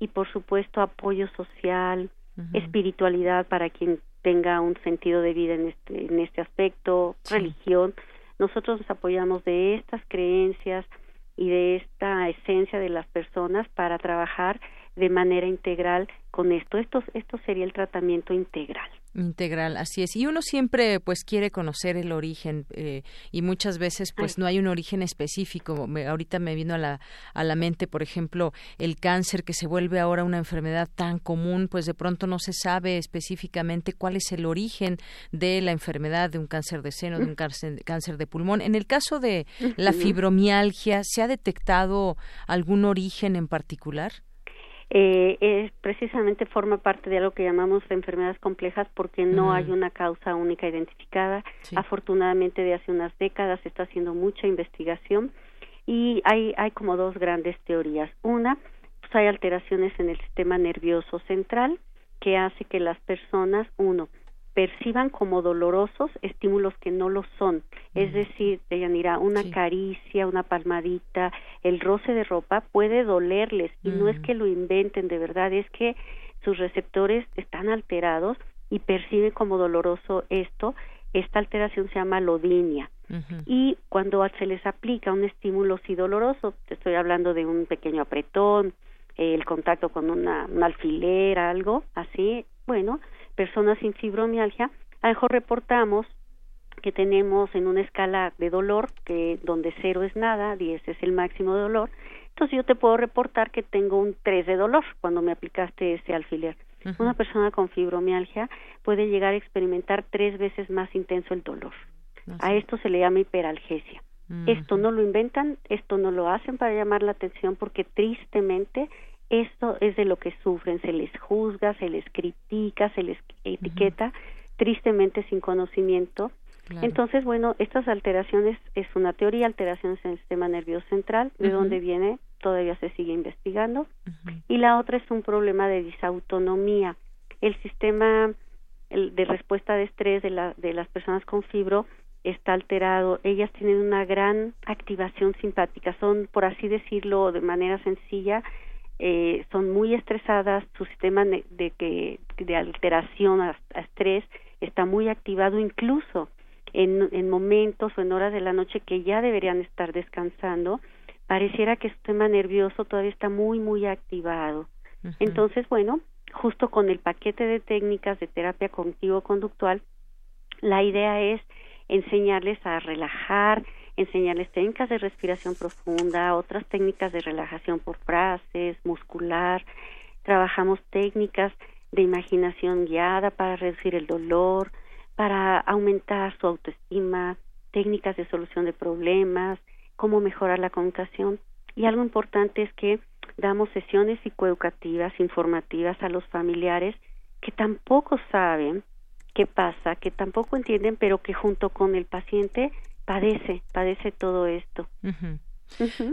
y por supuesto apoyo social, espiritualidad para quien tenga un sentido de vida en este, en este aspecto, religión. Nosotros nos apoyamos de estas creencias y de esta esencia de las personas para trabajar de manera integral con esto. Esto, esto sería el tratamiento integral. Integral, así es. Y uno siempre pues quiere conocer el origen eh, y muchas veces pues no hay un origen específico. ahorita me vino a la, a la mente, por ejemplo, el cáncer que se vuelve ahora una enfermedad tan común, pues de pronto no se sabe específicamente cuál es el origen de la enfermedad de un cáncer de seno, de un cáncer, cáncer de pulmón. En el caso de la fibromialgia, ¿se ha detectado algún origen en particular? Eh, es precisamente forma parte de algo que llamamos enfermedades complejas porque no hay una causa única identificada. Afortunadamente de hace unas décadas se está haciendo mucha investigación y hay, hay como dos grandes teorías. Una, pues hay alteraciones en el sistema nervioso central que hace que las personas, uno, perciban como dolorosos estímulos que no lo son. Es decir, Deyanira, una caricia, una palmadita, el roce de ropa puede dolerles y no es que lo inventen de verdad, es que sus receptores están alterados y perciben como doloroso esto. Esta alteración se llama lodinia. Y cuando se les aplica un estímulo sí doloroso, te estoy hablando de un pequeño apretón, el contacto con una, un alfiler, algo así, bueno, personas sin fibromialgia, a lo mejor reportamos que tenemos en una escala de dolor que donde cero es nada, 10 es el máximo de dolor, entonces yo te puedo reportar que tengo un 3 de dolor cuando me aplicaste ese alfiler. Una persona con fibromialgia puede llegar a experimentar tres veces más intenso el dolor. A esto se le llama hiperalgesia. Esto no lo inventan, esto no lo hacen para llamar la atención porque tristemente esto es de lo que sufren, se les juzga, se les critica, se les etiqueta, tristemente sin conocimiento. Entonces, bueno, estas alteraciones es una teoría, alteraciones en el sistema nervioso central, de dónde viene, todavía se sigue investigando. Y la otra es un problema de disautonomía. El sistema de respuesta de estrés de, la, de las personas con fibro está alterado. Ellas tienen una gran activación simpática, son, por así decirlo de manera sencilla, eh, son muy estresadas, su sistema de, que, de alteración a, estrés está muy activado incluso en, en momentos o en horas de la noche que ya deberían estar descansando, pareciera que su sistema nervioso todavía está muy, muy activado. Entonces, bueno, justo con el paquete de técnicas de terapia cognitivo-conductual, la idea es enseñarles a relajar, enseñarles técnicas de respiración profunda, otras técnicas de relajación por frases, muscular, trabajamos técnicas de imaginación guiada para reducir el dolor, para aumentar su autoestima, técnicas de solución de problemas, cómo mejorar la comunicación. Y algo importante es que damos sesiones psicoeducativas, informativas a los familiares que tampoco saben qué pasa, que tampoco entienden, pero que junto con el paciente padece, padece todo esto.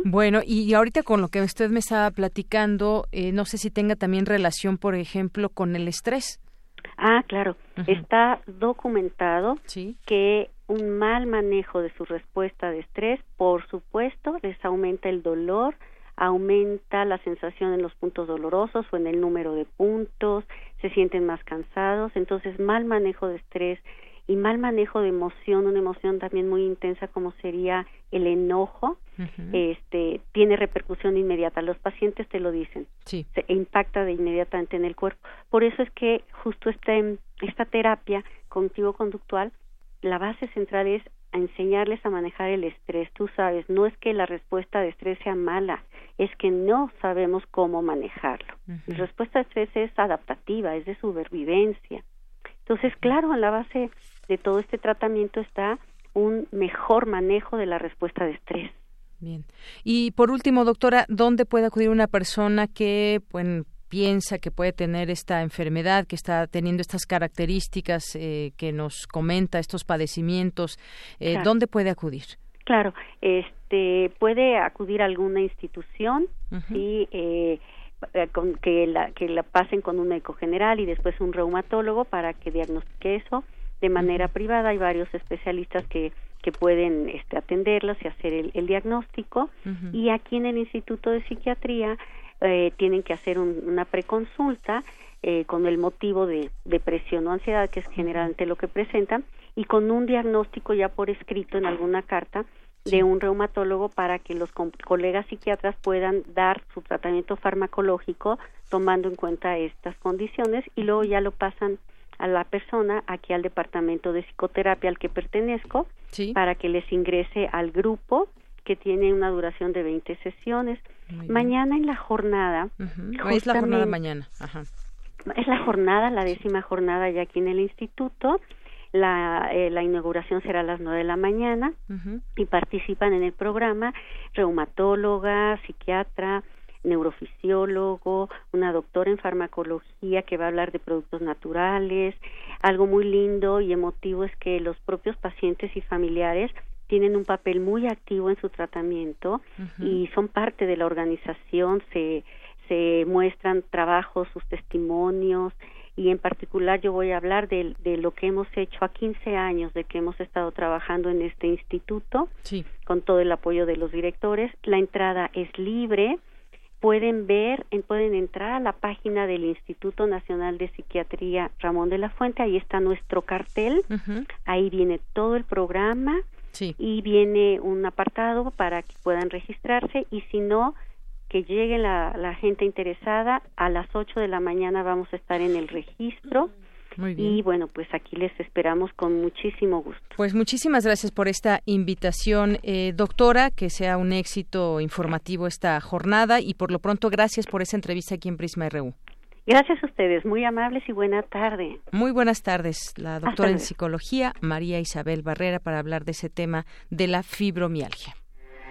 Bueno, y, ahorita con lo que usted me estaba platicando, eh, no sé si tenga también relación, por ejemplo, con el estrés. Ah, claro. Está documentado que un mal manejo de su respuesta de estrés, por supuesto, les aumenta el dolor, aumenta la sensación en los puntos dolorosos o en el número de puntos, se sienten más cansados, entonces mal manejo de estrés y mal manejo de emoción, una emoción también muy intensa como sería el enojo, este tiene repercusión inmediata. Los pacientes te lo dicen, se impacta de inmediatamente en el cuerpo. Por eso es que justo este, esta terapia cognitivo-conductual, la base central es enseñarles a manejar el estrés. Tú sabes, no es que la respuesta de estrés sea mala, es que no sabemos cómo manejarlo. La respuesta de estrés es adaptativa, es de supervivencia. Entonces, claro, en la base de todo este tratamiento está un mejor manejo de la respuesta de estrés. Bien. Y por último, doctora, ¿dónde puede acudir una persona que pues, piensa que puede tener esta enfermedad, que está teniendo estas características eh, que nos comenta, estos padecimientos? Eh, ¿Dónde puede acudir? Claro, este puede acudir a alguna institución y eh, con, que la que la pasen con un médico general y después un reumatólogo para que diagnostique eso de manera privada. Hay varios especialistas que, que pueden este, atenderlas y hacer el, diagnóstico. Y aquí en el Instituto de Psiquiatría eh, tienen que hacer una preconsulta eh, con el motivo de depresión o ansiedad, que es generalmente lo que presentan, y con un diagnóstico ya por escrito en alguna carta de un reumatólogo para que los colegas psiquiatras puedan dar su tratamiento farmacológico tomando en cuenta estas condiciones y luego ya lo pasan a la persona aquí al departamento de psicoterapia al que pertenezco para que les ingrese al grupo que tiene una duración de 20 sesiones. Mañana en la jornada. Es la jornada mañana. Es la jornada, la décima jornada ya aquí en el instituto. La, eh, la inauguración será a las nueve de la mañana y participan en el programa reumatóloga, psiquiatra, neurofisiólogo, una doctora en farmacología que va a hablar de productos naturales. Algo muy lindo y emotivo es que los propios pacientes y familiares tienen un papel muy activo en su tratamiento y son parte de la organización, se, se muestran trabajos, sus testimonios y en particular yo voy a hablar de, de, lo que hemos hecho a 15 años de que hemos estado trabajando en este instituto con todo el apoyo de los directores. La entrada es libre, pueden ver, pueden entrar a la página del Instituto Nacional de Psiquiatría Ramón de la Fuente, ahí está nuestro cartel, ahí viene todo el programa y viene un apartado para que puedan registrarse y si no, que llegue la, la gente interesada, a las 8 de la mañana vamos a estar en el registro y bueno, pues aquí les esperamos con muchísimo gusto. Pues muchísimas gracias por esta invitación, eh, doctora, que sea un éxito informativo esta jornada y por lo pronto gracias por esa entrevista aquí en Prisma RU. Gracias a ustedes, muy amables y buena tarde. Muy buenas tardes, la doctora en psicología, María Isabel Barrera, para hablar de ese tema de la fibromialgia.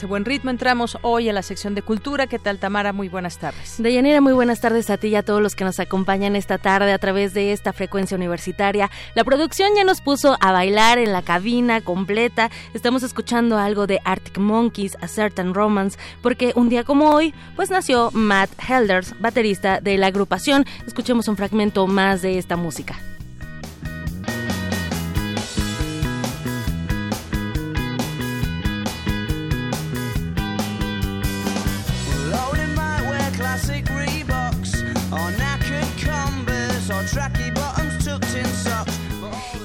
Este buen ritmo entramos hoy a la sección de cultura. ¿Qué tal, Tamara? Muy buenas tardes. Deyanira, muy buenas tardes a ti y a todos los que nos acompañan esta tarde a través de esta frecuencia universitaria. La producción ya nos puso a bailar en la cabina completa. Estamos escuchando algo de Arctic Monkeys, A Certain Romance, porque un día como hoy, pues nació Matt Helders, baterista de la agrupación. Escuchemos un fragmento más de esta música.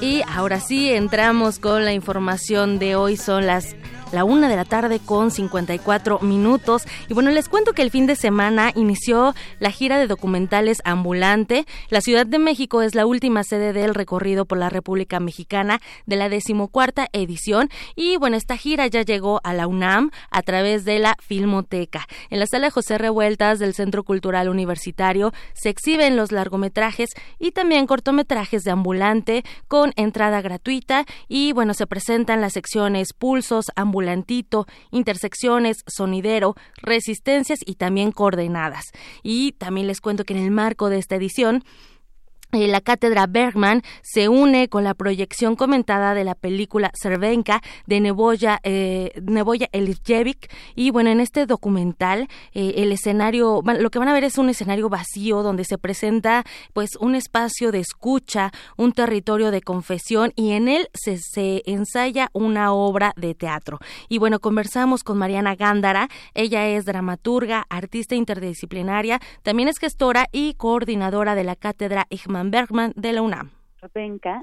Y ahora sí, entramos con la información de hoy. Son las la una de la tarde con 54 minutos. Y bueno, les cuento que el fin de semana inició la gira de documentales ambulante. La Ciudad de México es la última sede del recorrido por la República Mexicana de la decimocuarta edición. Y bueno, esta gira ya llegó a la UNAM a través de la Filmoteca. En la sala José Revueltas del Centro Cultural Universitario se exhiben los largometrajes y también cortometrajes de ambulante con entrada gratuita. Y bueno, se presentan las secciones Pulsos, Ambulante ambulantito, intersecciones, sonidero, resistencias y también coordenadas. Y también les cuento que en el marco de esta edición la cátedra Bergman se une con la proyección comentada de la película Cervenka de Neboya, eh, Neboya y bueno, en este documental eh, el escenario, lo que van a ver es un escenario vacío donde se presenta pues un espacio de escucha, un territorio de confesión y en él se, se ensaya una obra de teatro. Y bueno, conversamos con Mariana Gándara, ella es dramaturga, artista interdisciplinaria, también es gestora y coordinadora de la cátedra Igman Bergman de la UNAM.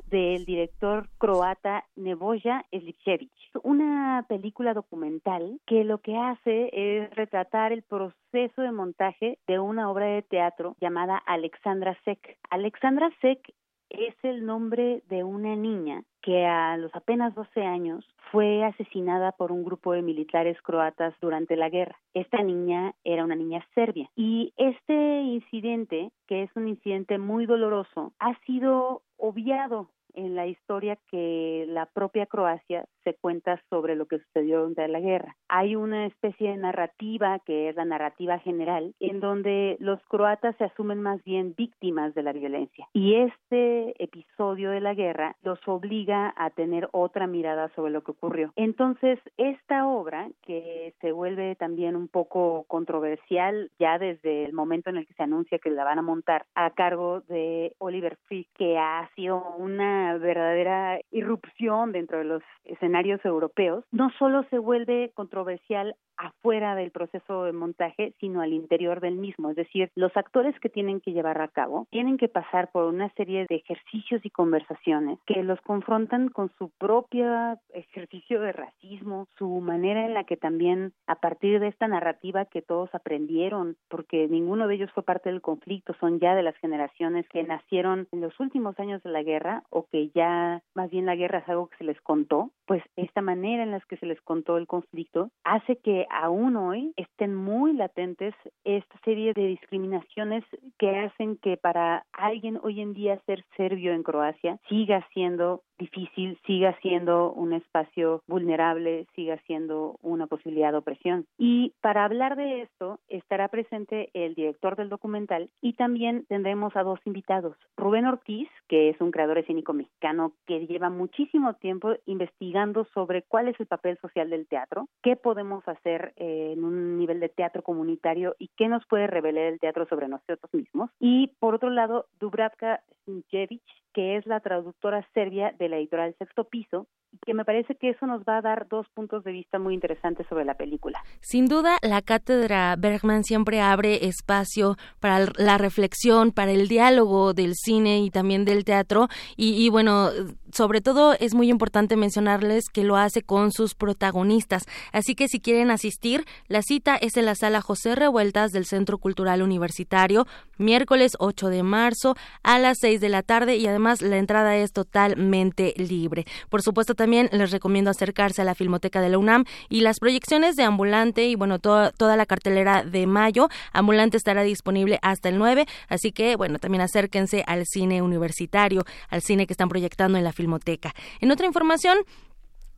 del director croata Neboja Elipchevich. Una película documental que lo que hace es retratar el proceso de montaje de una obra de teatro llamada Alexandra Sek. Alexandra Sek es el nombre de una niña que a los apenas 12 años fue asesinada por un grupo de militares croatas durante la guerra. Esta niña era una niña serbia y este incidente, que es un incidente muy doloroso, ha sido obviado en la historia que la propia Croacia se cuenta sobre lo que sucedió durante la guerra. Hay una especie de narrativa que es la narrativa general en donde los croatas se asumen más bien víctimas de la violencia y este episodio de la guerra los obliga a tener otra mirada sobre lo que ocurrió. Entonces, esta obra que se vuelve también un poco controversial ya desde el momento en el que se anuncia que la van a montar a cargo de Oliver Frick, que ha sido una verdadera irrupción dentro de los escenarios europeos, no solo se vuelve controversial afuera del proceso de montaje, sino al interior del mismo. Es decir, los actores que tienen que llevar a cabo tienen que pasar por una serie de ejercicios y conversaciones que los confrontan con su propio ejercicio de racismo, su manera en la que también a partir de esta narrativa que todos aprendieron, porque ninguno de ellos fue parte del conflicto, son ya de las generaciones que nacieron en los últimos años de la guerra o que ya más bien la guerra es algo que se les contó, pues esta manera en la que se les contó el conflicto hace que aún hoy estén muy latentes esta serie de discriminaciones que hacen que para alguien hoy en día ser serbio en Croacia siga siendo difícil, siga siendo un espacio vulnerable, siga siendo una posibilidad de opresión. Y para hablar de esto estará presente el director del documental y también tendremos a dos invitados. Rubén Ortiz, que es un creador escénico mexicano que lleva muchísimo tiempo investigando sobre cuál es el papel social del teatro, qué podemos hacer eh, en un nivel de teatro comunitario y qué nos puede revelar el teatro sobre nosotros mismos. Y por otro lado, Dubravka Sinjevic, que es la traductora serbia de la editorial Sexto Piso, que me parece que eso nos va a dar dos puntos de vista muy interesantes sobre la película. Sin duda, la cátedra Bergman siempre abre espacio para la reflexión, para el diálogo del cine y también del teatro, y, bueno, sobre todo es muy importante mencionarles que lo hace con sus protagonistas. Así que si quieren asistir, la cita es en la sala José Revueltas del Centro Cultural Universitario, miércoles 8 de marzo a las 6 de la tarde y además la entrada es totalmente libre. Por supuesto, también les recomiendo acercarse a la Filmoteca de la UNAM y las proyecciones de Ambulante y bueno, toda la cartelera de mayo. Ambulante estará disponible hasta el 9, así que bueno, también acérquense al cine universitario, al cine que están proyectando en la Filmoteca. En otra información,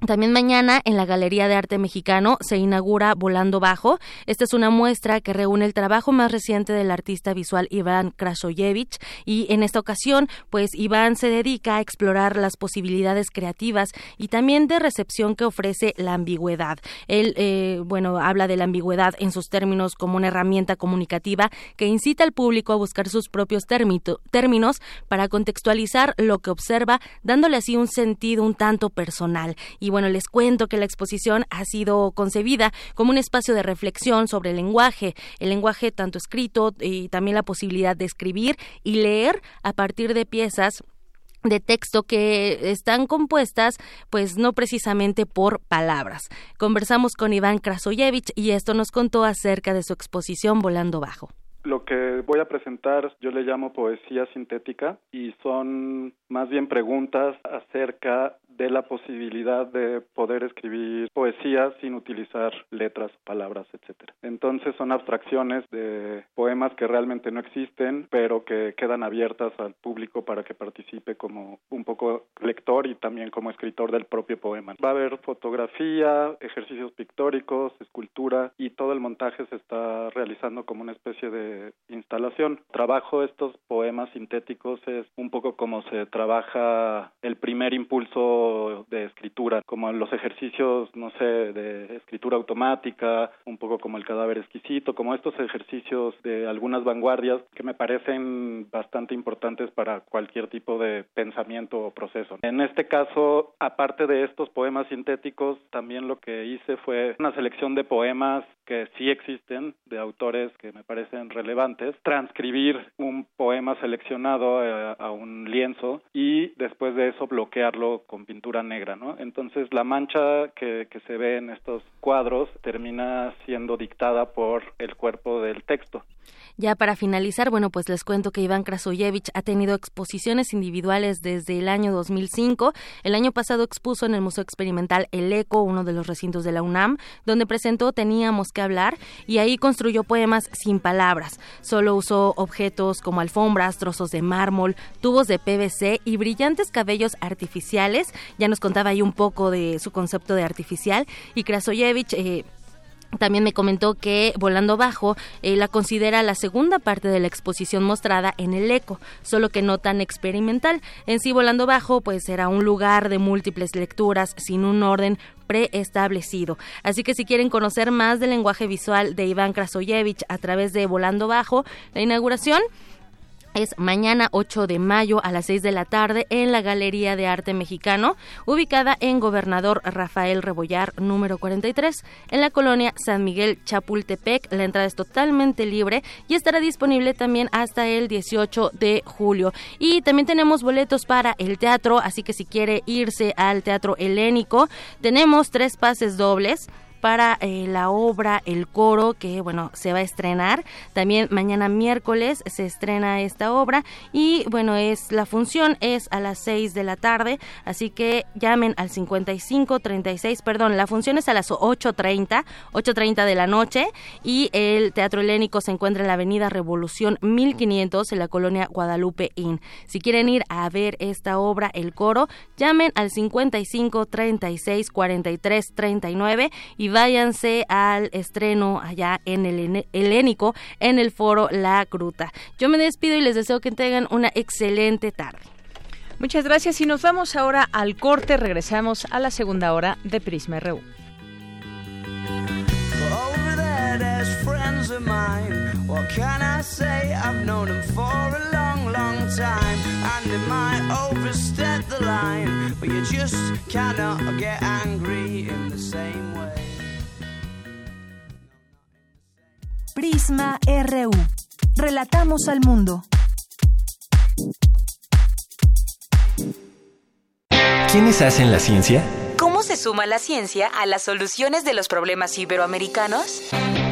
también mañana en la Galería de Arte Mexicano se inaugura Volando Bajo. Esta es una muestra que reúne el trabajo más reciente del artista visual Iván Krasoyevich y en esta ocasión pues Iván se dedica a explorar las posibilidades creativas y también de recepción que ofrece la ambigüedad. Él, eh, bueno, habla de la ambigüedad en sus términos como una herramienta comunicativa que incita al público a buscar sus propios términos para contextualizar lo que observa, dándole así un sentido un tanto personal. Y bueno, les cuento que la exposición ha sido concebida como un espacio de reflexión sobre el lenguaje, el lenguaje tanto escrito y también la posibilidad de escribir y leer a partir de piezas de texto que están compuestas pues no precisamente por palabras. Conversamos con Iván Krasoyevich y esto nos contó acerca de su exposición Volando Bajo. Lo que voy a presentar yo le llamo poesía sintética y son más bien preguntas acerca de la posibilidad de poder escribir poesía sin utilizar letras, palabras, etcétera. Entonces son abstracciones de poemas que realmente no existen, pero que quedan abiertas al público para que participe como un poco lector y también como escritor del propio poema. Va a haber fotografía, ejercicios pictóricos, escultura y todo el montaje se está realizando como una especie de instalación. Trabajo estos poemas sintéticos es un poco como se trabaja el primer impulso de escritura, como los ejercicios, no sé, de escritura automática, un poco como el cadáver exquisito, como estos ejercicios de algunas vanguardias que me parecen bastante importantes para cualquier tipo de pensamiento o proceso. En este caso, aparte de estos poemas sintéticos, también lo que hice fue una selección de poemas que sí existen, de autores que me parecen relevantes, transcribir un poema seleccionado eh, a un lienzo y después de eso bloquearlo con pintura negra, ¿no? Entonces la mancha que, que se ve en estos cuadros termina siendo dictada por el cuerpo del texto. Ya para finalizar, bueno, pues les cuento que Iván Krasoyevich ha tenido exposiciones individuales desde el año 2005. El año pasado expuso en el Museo Experimental El Eco, uno de los recintos de la UNAM, donde presentó Teníamos que hablar y ahí construyó poemas sin palabras. Solo usó objetos como alfombras, trozos de mármol, tubos de PVC y brillantes cabellos artificiales. Ya nos contaba ahí un poco de su concepto de artificial y Krasoyevich eh, también me comentó que Volando Bajo eh, la considera la segunda parte de la exposición mostrada en el ECO, solo que no tan experimental. En sí, Volando Bajo pues era un lugar de múltiples lecturas sin un orden preestablecido. Así que si quieren conocer más del lenguaje visual de Iván Krasoyevich a través de Volando Bajo, la inauguración es mañana 8 de mayo a las 6 de la tarde en la Galería de Arte Mexicano, ubicada en Gobernador Rafael Rebollar número 43, en la colonia San Miguel Chapultepec. La entrada es totalmente libre y estará disponible también hasta el 18 de julio. Y también tenemos boletos para el teatro, así que si quiere irse al Teatro Helénico, tenemos tres pases dobles para eh, la obra El Coro, que bueno, se va a estrenar. También mañana miércoles se estrena esta obra y bueno, es la función es a las 6 de la tarde, así que llamen al 55 36, perdón, la función es a las 8:30, 8:30 de la noche y el Teatro Helénico se encuentra en la Avenida Revolución 1500 en la colonia Guadalupe Inn. Si quieren ir a ver esta obra El Coro, llamen al 55 36 43 39 y váyanse al estreno allá en el Helénico, en el foro La Gruta. Yo me despido y les deseo que tengan una excelente tarde. Muchas gracias y nos vamos ahora al corte. Regresamos a la segunda hora de Prisma RU. What can I say? I've known him for a long, long time. And it might overstep the line, but you just cannot get angry in the same way. Prisma RU. Relatamos al mundo. ¿Quiénes hacen la ciencia? ¿Cómo se suma la ciencia a las soluciones de los problemas iberoamericanos?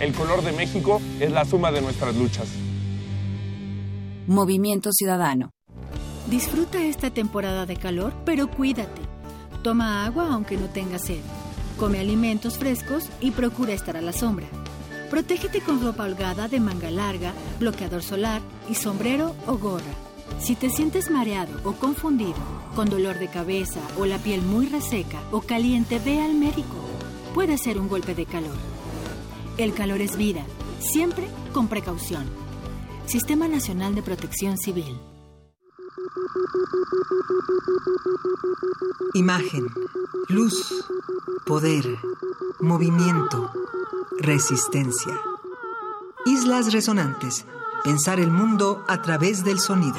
El color de México es la suma de nuestras luchas. Movimiento Ciudadano. Disfruta esta temporada de calor, pero cuídate. Toma agua aunque no tengas sed. Come alimentos frescos y procura estar a la sombra. Protégete con ropa holgada de manga larga, bloqueador solar y sombrero o gorra. Si te sientes mareado o confundido, con dolor de cabeza o la piel muy reseca o caliente, ve al médico. Puede ser un golpe de calor. El calor es vida, siempre con precaución. Sistema Nacional de Protección Civil. Imagen, luz, poder, movimiento, resistencia. Islas Resonantes. Pensar el mundo a través del sonido.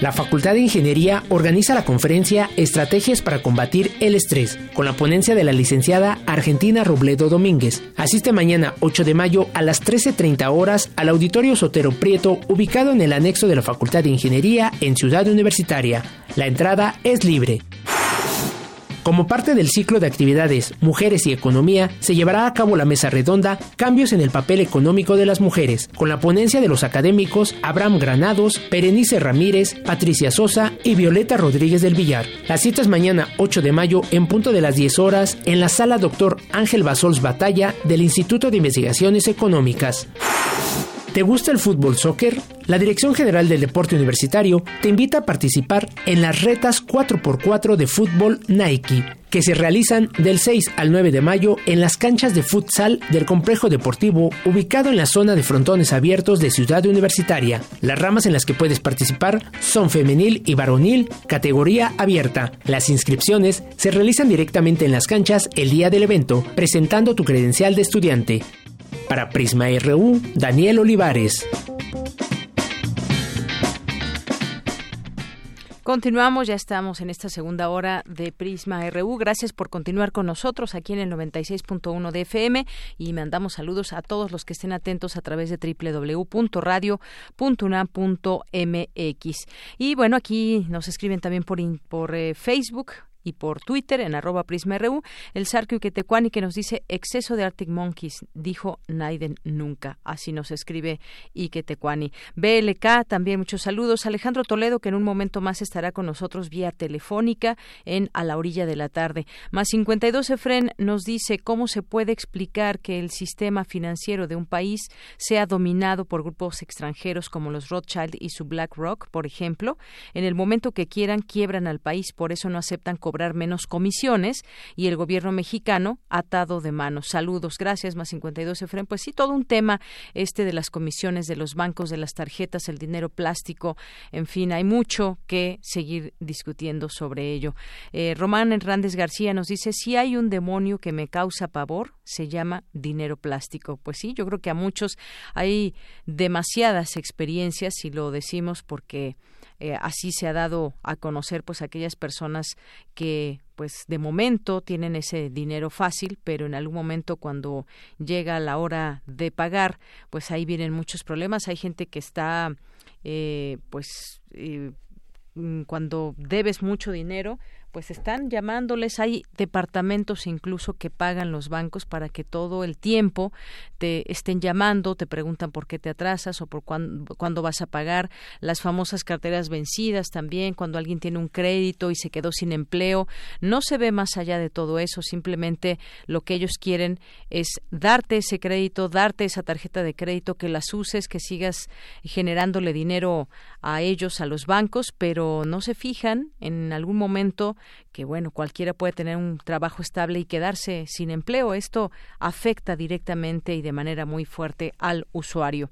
La Facultad de Ingeniería organiza la conferencia Estrategias para combatir el estrés, con la ponencia de la licenciada Argentina Robledo Domínguez. Asiste mañana 8 de mayo a las 13.30 horas al Auditorio Sotero Prieto, ubicado en el anexo de la Facultad de Ingeniería en Ciudad Universitaria. La entrada es libre. Como parte del ciclo de actividades Mujeres y Economía, se llevará a cabo la mesa redonda Cambios en el papel económico de las mujeres, con la ponencia de los académicos Abraham Granados, Berenice Ramírez, Patricia Sosa y Violeta Rodríguez del Villar. La cita es mañana 8 de mayo en punto de las 10 horas en la sala Dr. Ángel Basols Batalla del Instituto de Investigaciones Económicas. ¿Te gusta el fútbol soccer? La Dirección General del Deporte Universitario te invita a participar en las retas 4x4 de fútbol Nike, que se realizan del 6 al 9 de mayo en las canchas de futsal del complejo deportivo ubicado en la zona de frontones abiertos de Ciudad Universitaria. Las ramas en las que puedes participar son femenil y varonil, categoría abierta. Las inscripciones se realizan directamente en las canchas el día del evento, presentando tu credencial de estudiante. Para Prisma RU, Daniel Olivares. Continuamos, ya estamos en esta segunda hora de Prisma RU. Gracias por continuar con nosotros aquí en el 96.1 de FM y mandamos saludos a todos los que estén atentos a través de www.radio.unam.mx. Y bueno, aquí nos escriben también por, eh, Facebook y por Twitter en arroba prisma.ru, el Sarkio Quetecuani que nos dice exceso de Arctic Monkeys, dijo Naiden nunca. Así nos escribe Iquetecuani. BLK, también muchos saludos. Alejandro Toledo, que en un momento más estará con nosotros vía telefónica en A la orilla de la tarde. Más 52 Efren nos dice cómo se puede explicar que el sistema financiero de un país sea dominado por grupos extranjeros como los Rothschild y su BlackRock, por ejemplo. En el momento que quieran, quiebran al país, por eso no aceptan cobrar menos comisiones y el gobierno mexicano atado de manos. Saludos, gracias, más 52 Efren. Pues sí, todo un tema este de las comisiones de los bancos, de las tarjetas, el dinero plástico, en fin, hay mucho que seguir discutiendo sobre ello. Eh, Román Hernández García nos dice, si hay un demonio que me causa pavor, se llama dinero plástico. Pues sí, yo creo que a muchos hay demasiadas experiencias, y lo decimos porque eh, así se ha dado a conocer pues aquellas personas que pues de momento tienen ese dinero fácil, pero en algún momento cuando llega la hora de pagar, pues ahí vienen muchos problemas. Hay gente que está eh, pues eh, mm, cuando debes mucho dinero, pues están llamándoles, hay departamentos incluso que pagan los bancos para que todo el tiempo te estén llamando, te preguntan por qué te atrasas o por cuándo, vas a pagar, las famosas carteras vencidas también, cuando alguien tiene un crédito y se quedó sin empleo, no se ve más allá de todo eso, simplemente lo que ellos quieren es darte ese crédito, darte esa tarjeta de crédito, que las uses, que sigas generándole dinero a ellos, a los bancos, pero no se fijan en algún momento que bueno, cualquiera puede tener un trabajo estable y quedarse sin empleo. Esto afecta directamente y de manera muy fuerte al usuario.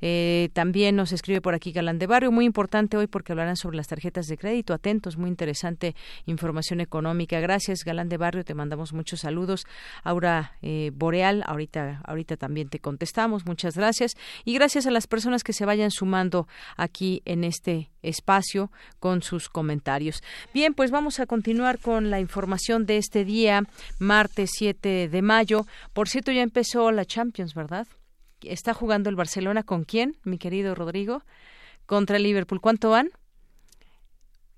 Eh, también nos escribe por aquí Galán de Barrio, muy importante hoy porque hablarán sobre las tarjetas de crédito. Atentos, muy interesante información económica. Gracias, Galán de Barrio, te mandamos muchos saludos. Aura eh, Boreal, ahorita, ahorita también te contestamos. Muchas gracias. Y gracias a las personas que se vayan sumando aquí en este espacio con sus comentarios. Bien, pues vamos a continuar con la información de este día, martes 7 de mayo. Por cierto, ya empezó la Champions, ¿verdad? ¿Está jugando el Barcelona con quién, mi querido Rodrigo? Contra el Liverpool. ¿Cuánto van?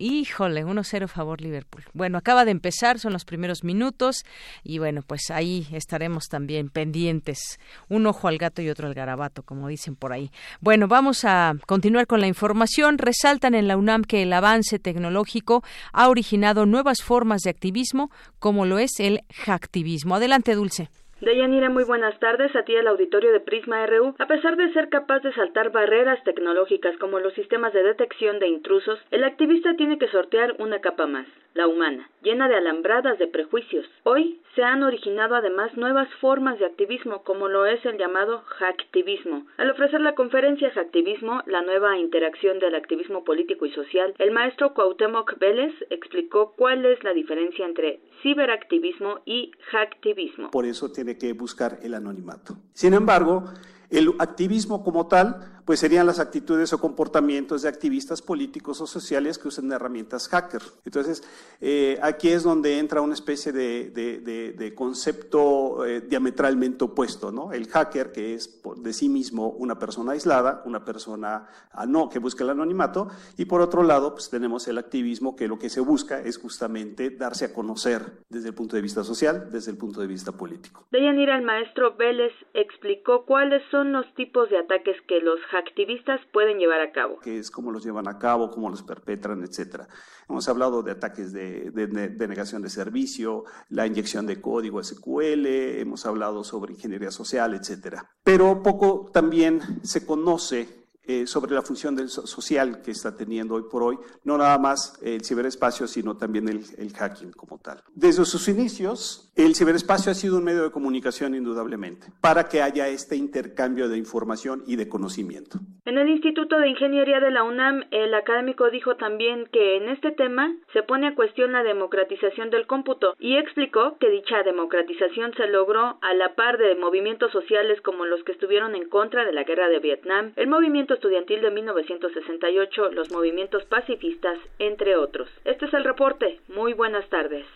Híjole, 1-0 favor Liverpool. Bueno, acaba de empezar, son los primeros minutos y bueno, pues ahí estaremos también pendientes. Un ojo al gato y otro al garabato, como dicen por ahí. Bueno, vamos a continuar con la información. Resaltan en la UNAM que el avance tecnológico ha originado nuevas formas de activismo, como lo es el hacktivismo. Adelante, Dulce. Deyanira, muy buenas tardes a ti el auditorio de Prisma RU. A pesar de ser capaz de saltar barreras tecnológicas como los sistemas de detección de intrusos, el activista tiene que sortear una capa más, la humana, llena de alambradas de prejuicios. Hoy se han originado además nuevas formas de activismo como lo es el llamado hacktivismo. Al ofrecer la conferencia Hacktivismo, la nueva interacción del activismo político y social, el maestro Cuauhtémoc Vélez explicó cuál es la diferencia entre ciberactivismo y hacktivismo. Por eso tiene que buscar el anonimato. Sin embargo, el activismo como tal pues serían las actitudes o comportamientos de activistas políticos o sociales que usan herramientas hacker. Entonces, eh, aquí es donde entra una especie de, concepto eh, diametralmente opuesto, ¿no? El hacker, que es de sí mismo una persona aislada, una persona ah, no, que busca el anonimato, y por otro lado, pues tenemos el activismo, que lo que se busca es justamente darse a conocer desde el punto de vista social, desde el punto de vista político. Deyanira, el maestro Vélez explicó cuáles son los tipos de ataques que los hackers activistas pueden llevar a cabo. Que es cómo los llevan a cabo, cómo los perpetran, etcétera. Hemos hablado de ataques de, de, negación de servicio, la inyección de código SQL, hemos hablado sobre ingeniería social, etcétera. Pero poco también se conoce eh, sobre la función del social que está teniendo hoy por hoy, no nada más el ciberespacio, sino también el, el, hacking como tal. Desde sus inicios, el ciberespacio ha sido un medio de comunicación indudablemente, para que haya este intercambio de información y de conocimiento. En el Instituto de Ingeniería de la UNAM, el académico dijo también que en este tema se pone a cuestión la democratización del cómputo y explicó que dicha democratización se logró a la par de movimientos sociales como los que estuvieron en contra de la guerra de Vietnam, el movimiento estudiantil de 1968, los movimientos pacifistas, entre otros. Este es el reporte. Muy buenas tardes.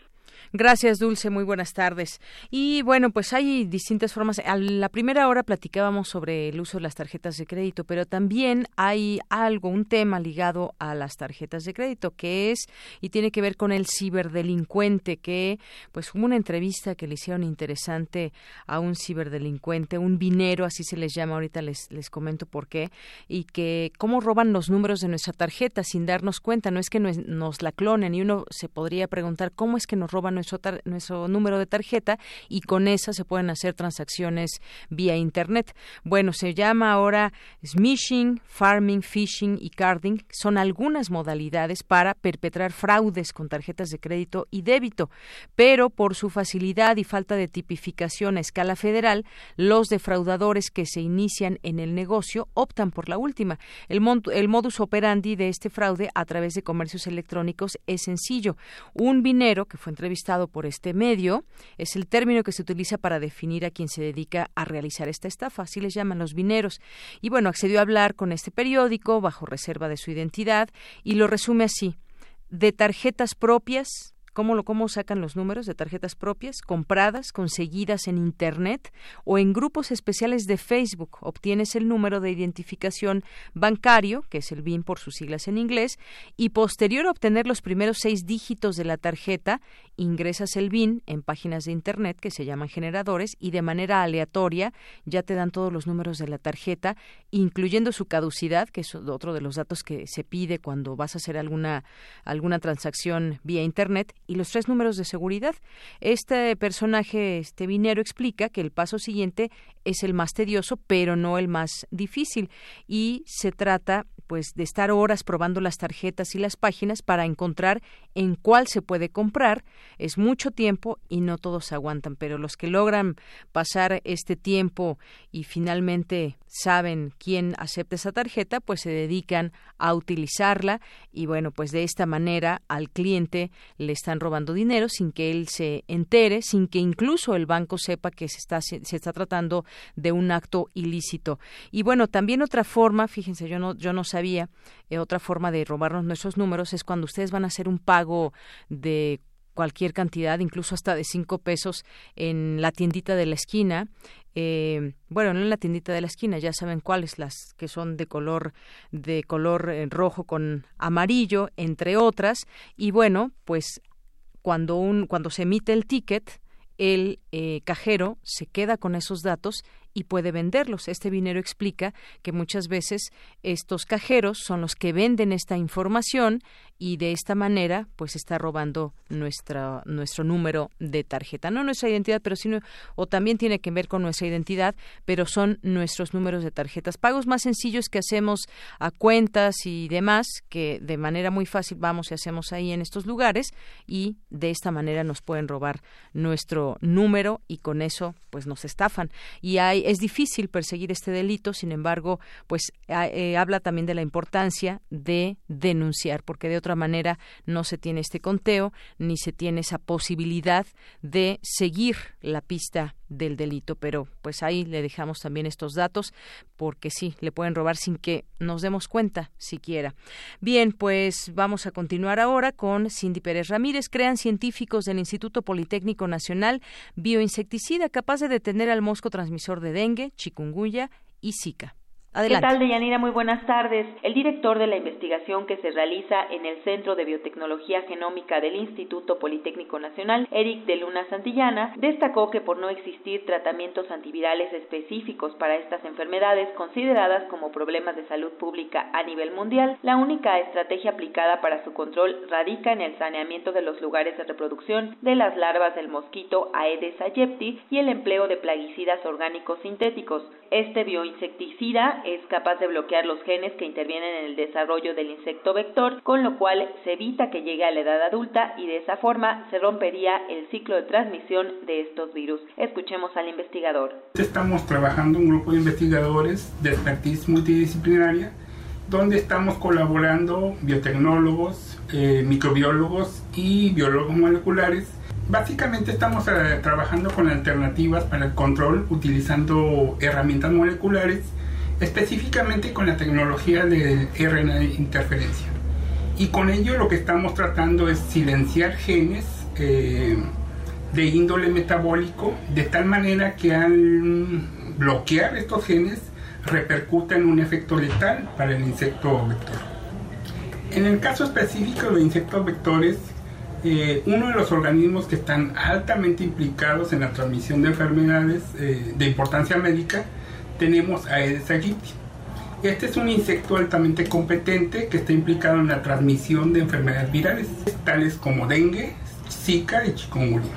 Gracias, Dulce. Muy buenas tardes. Y bueno, pues hay distintas formas. A la primera hora platicábamos sobre el uso de las tarjetas de crédito, pero también hay algo, un tema ligado a las tarjetas de crédito, que es y tiene que ver con el ciberdelincuente, que pues hubo una entrevista que le hicieron interesante a un ciberdelincuente, un vinero, así se les llama, ahorita les, les comento por qué, y que cómo roban los números de nuestra tarjeta sin darnos cuenta. No es que nos, nos la clonen y uno se podría preguntar cómo es que nos roban nuestro, número de tarjeta y con esa se pueden hacer transacciones vía Internet. Bueno, se llama ahora smishing, farming, phishing y carding. Son algunas modalidades para perpetrar fraudes con tarjetas de crédito y débito, pero por su facilidad y falta de tipificación a escala federal, los defraudadores que se inician en el negocio optan por la última. El, modus operandi de este fraude a través de comercios electrónicos es sencillo. Un vinero que fue entrevistado por este medio es el término que se utiliza para definir a quien se dedica a realizar esta estafa, así les llaman los vineros. Y bueno, accedió a hablar con este periódico bajo reserva de su identidad y lo resume así: de tarjetas propias ¿Cómo, lo, ¿Cómo sacan los números de tarjetas propias? Compradas, conseguidas en Internet o en grupos especiales de Facebook. Obtienes el número de identificación bancario, que es el BIN por sus siglas en inglés, y posterior a obtener los primeros seis dígitos de la tarjeta, ingresas el BIN en páginas de Internet que se llaman generadores y de manera aleatoria ya te dan todos los números de la tarjeta, incluyendo su caducidad, que es otro de los datos que se pide cuando vas a hacer alguna, alguna transacción vía Internet y los tres números de seguridad. Este personaje, este vinero, explica que el paso siguiente es el más tedioso, pero no el más difícil, y se trata pues de estar horas probando las tarjetas y las páginas para encontrar en cuál se puede comprar. Es mucho tiempo y no todos aguantan, pero los que logran pasar este tiempo y finalmente saben quién acepta esa tarjeta, pues se dedican a utilizarla y bueno, pues de esta manera al cliente le están robando dinero sin que él se entere, sin que incluso el banco sepa que se está se está tratando de un acto ilícito. Y bueno, también otra forma, fíjense, yo no yo no sabía eh, otra forma de robarnos nuestros números es cuando ustedes van a hacer un pago de cualquier cantidad, incluso hasta de cinco pesos en la tiendita de la esquina. Eh, bueno, no en la tiendita de la esquina, ya saben cuáles, las que son de color de color eh, rojo con amarillo, entre otras. Y bueno, pues cuando un cuando se emite el ticket, el cajero se queda con esos datos y puede venderlos. Este vinero explica que muchas veces estos cajeros son los que venden esta información y de esta manera pues está robando nuestra, nuestro número de tarjeta. No nuestra identidad, pero sino, o también tiene que ver con nuestra identidad, pero son nuestros números de tarjetas. Pagos más sencillos que hacemos a cuentas y demás, que de manera muy fácil vamos y hacemos ahí en estos lugares y de esta manera nos pueden robar nuestro número y con eso pues nos estafan. Y hay es difícil perseguir este delito, sin embargo, pues eh, habla también de la importancia de denunciar, porque de otra manera no se tiene este conteo ni se tiene esa posibilidad de seguir la pista del delito, pero pues ahí le dejamos también estos datos porque sí, le pueden robar sin que nos demos cuenta siquiera. Bien, pues vamos a continuar ahora con Cindy Pérez Ramírez. Crean científicos del Instituto Politécnico Nacional bioinsecticida capaz de detener al mosco transmisor de dengue, chikungunya y zika. Adelante. ¿Qué tal, Deyanira? Muy buenas tardes. El director de la investigación que se realiza en el Centro de Biotecnología Genómica del Instituto Politécnico Nacional, Eric de Luna Santillana, destacó que por no existir tratamientos antivirales específicos para estas enfermedades consideradas como problemas de salud pública a nivel mundial, la única estrategia aplicada para su control radica en el saneamiento de los lugares de reproducción de las larvas del mosquito Aedes aegypti y el empleo de plaguicidas orgánicos sintéticos. Este bioinsecticida es capaz de bloquear los genes que intervienen en el desarrollo del insecto vector, con lo cual se evita que llegue a la edad adulta y de esa forma se rompería el ciclo de transmisión de estos virus. Escuchemos al investigador. Estamos trabajando un grupo de investigadores de expertise multidisciplinaria donde estamos colaborando biotecnólogos, eh, microbiólogos y biólogos moleculares Básicamente estamos eh, trabajando con alternativas para el control utilizando herramientas moleculares específicamente con la tecnología de RNA interferencia. Y con ello lo que estamos tratando es silenciar genes eh, de índole metabólico de tal manera que al bloquear estos genes repercuta en un efecto letal para el insecto vector. En el caso específico de insectos vectores, eh, uno de los organismos que están altamente implicados en la transmisión de enfermedades eh, de importancia médica tenemos Aedes aegypti. Este es un insecto altamente competente que está implicado en la transmisión de enfermedades virales, tales como dengue, zika y chikungunya.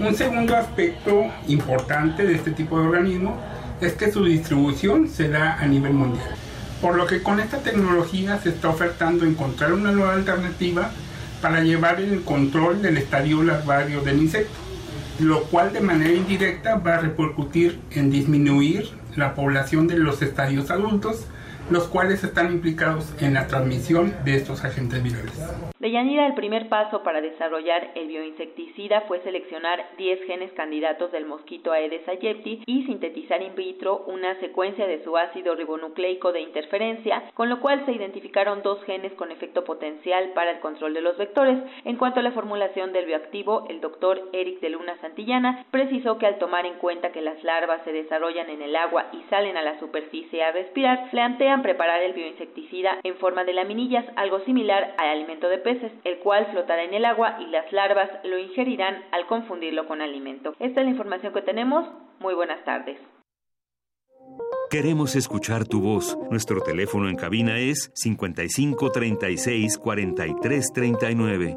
Un segundo aspecto importante de este tipo de organismo es que su distribución se da a nivel mundial. Por lo que con esta tecnología se está ofertando encontrar una nueva alternativa para llevar el control del estadio larvario del insecto, lo cual de manera indirecta va a repercutir en disminuir la población de los estadios adultos, los cuales están implicados en la transmisión de estos agentes virales. Deyanira, el primer paso para desarrollar el bioinsecticida fue seleccionar 10 genes candidatos del mosquito Aedes aegypti y sintetizar in vitro una secuencia de su ácido ribonucleico de interferencia, con lo cual se identificaron dos genes con efecto potencial para el control de los vectores. En cuanto a la formulación del bioactivo, el doctor Eric de Luna Santillana precisó que al tomar en cuenta que las larvas se desarrollan en el agua y salen a la superficie a respirar, preparar el bioinsecticida en forma de laminillas, algo similar al alimento de el cual flotará en el agua y las larvas lo ingerirán al confundirlo con alimento. Esta es la información que tenemos. Muy buenas tardes. Queremos escuchar tu voz. Nuestro teléfono en cabina es 55 36 43 39.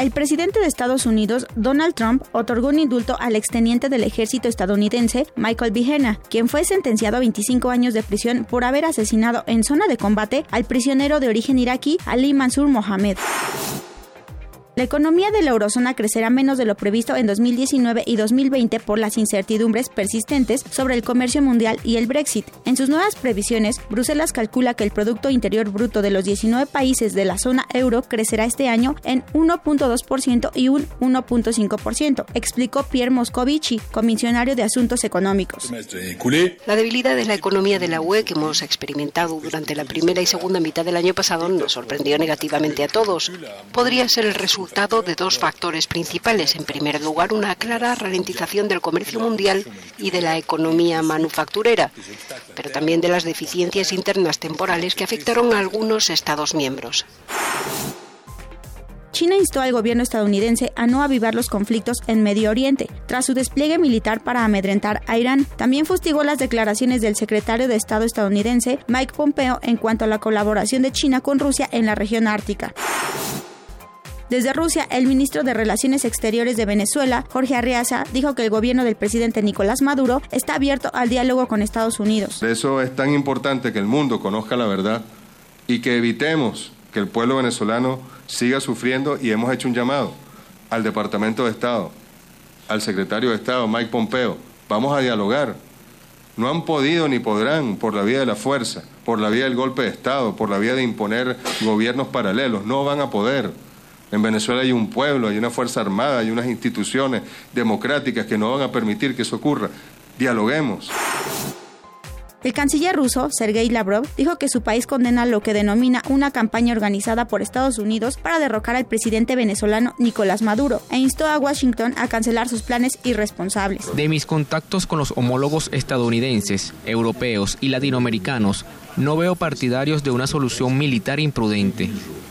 El presidente de Estados Unidos, Donald Trump, otorgó un indulto al exteniente del ejército estadounidense, Michael Bihena, quien fue sentenciado a 25 años de prisión por haber asesinado en zona de combate al prisionero de origen iraquí Ali Mansur Mohamed. La economía de la eurozona crecerá menos de lo previsto en 2019 y 2020 por las incertidumbres persistentes sobre el comercio mundial y el Brexit. En sus nuevas previsiones, Bruselas calcula que el Producto Interior Bruto de los 19 países de la zona euro crecerá este año en 1.2% y un 1.5%, explicó Pierre Moscovici, comisionario de Asuntos Económicos. La debilidad de la economía de la UE que hemos experimentado durante la primera y segunda mitad del año pasado nos sorprendió negativamente a todos. Podría ser el resultado de dos factores principales. En primer lugar, una clara ralentización del comercio mundial y de la economía manufacturera, pero también de las deficiencias internas temporales que afectaron a algunos Estados miembros. China instó al gobierno estadounidense a no avivar los conflictos en Medio Oriente, tras su despliegue militar para amedrentar a Irán. También fustigó las declaraciones del secretario de Estado estadounidense Mike Pompeo en cuanto a la colaboración de China con Rusia en la región ártica. Desde Rusia, el ministro de Relaciones Exteriores de Venezuela, Jorge Arriaza, dijo que el gobierno del presidente Nicolás Maduro está abierto al diálogo con Estados Unidos. eso es tan importante que el mundo conozca la verdad y que evitemos que el pueblo venezolano siga sufriendo y hemos hecho un llamado al Departamento de Estado, al secretario de Estado, Mike Pompeo. Vamos a dialogar. No han podido ni podrán por la vía de la fuerza, por la vía del golpe de Estado, por la vía de imponer gobiernos paralelos. No van a poder. En Venezuela hay un pueblo, hay una fuerza armada, hay unas instituciones democráticas que no van a permitir que eso ocurra. Dialoguemos. El canciller ruso, Sergei Lavrov, dijo que su país condena lo que denomina una campaña organizada por Estados Unidos para derrocar al presidente venezolano Nicolás Maduro e instó a Washington a cancelar sus planes irresponsables. De mis contactos con los homólogos estadounidenses, europeos y latinoamericanos, no veo partidarios de una solución militar imprudente.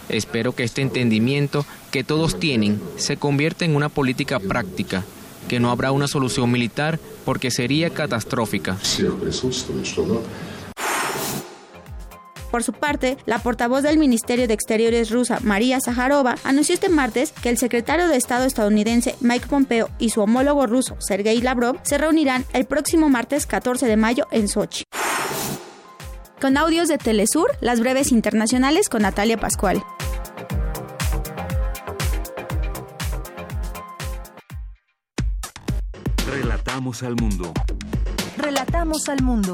Espero que este entendimiento que todos tienen se convierta en una política práctica, que no habrá una solución militar porque sería catastrófica. Por su parte, la portavoz del Ministerio de Exteriores rusa, María Zaharova, anunció este martes que el secretario de Estado estadounidense Mike Pompeo y su homólogo ruso, Sergei Lavrov, se reunirán el próximo martes 14 de mayo en Sochi. Con audios de Telesur, las breves internacionales con Natalia Pascual. Relatamos al mundo. Relatamos al mundo.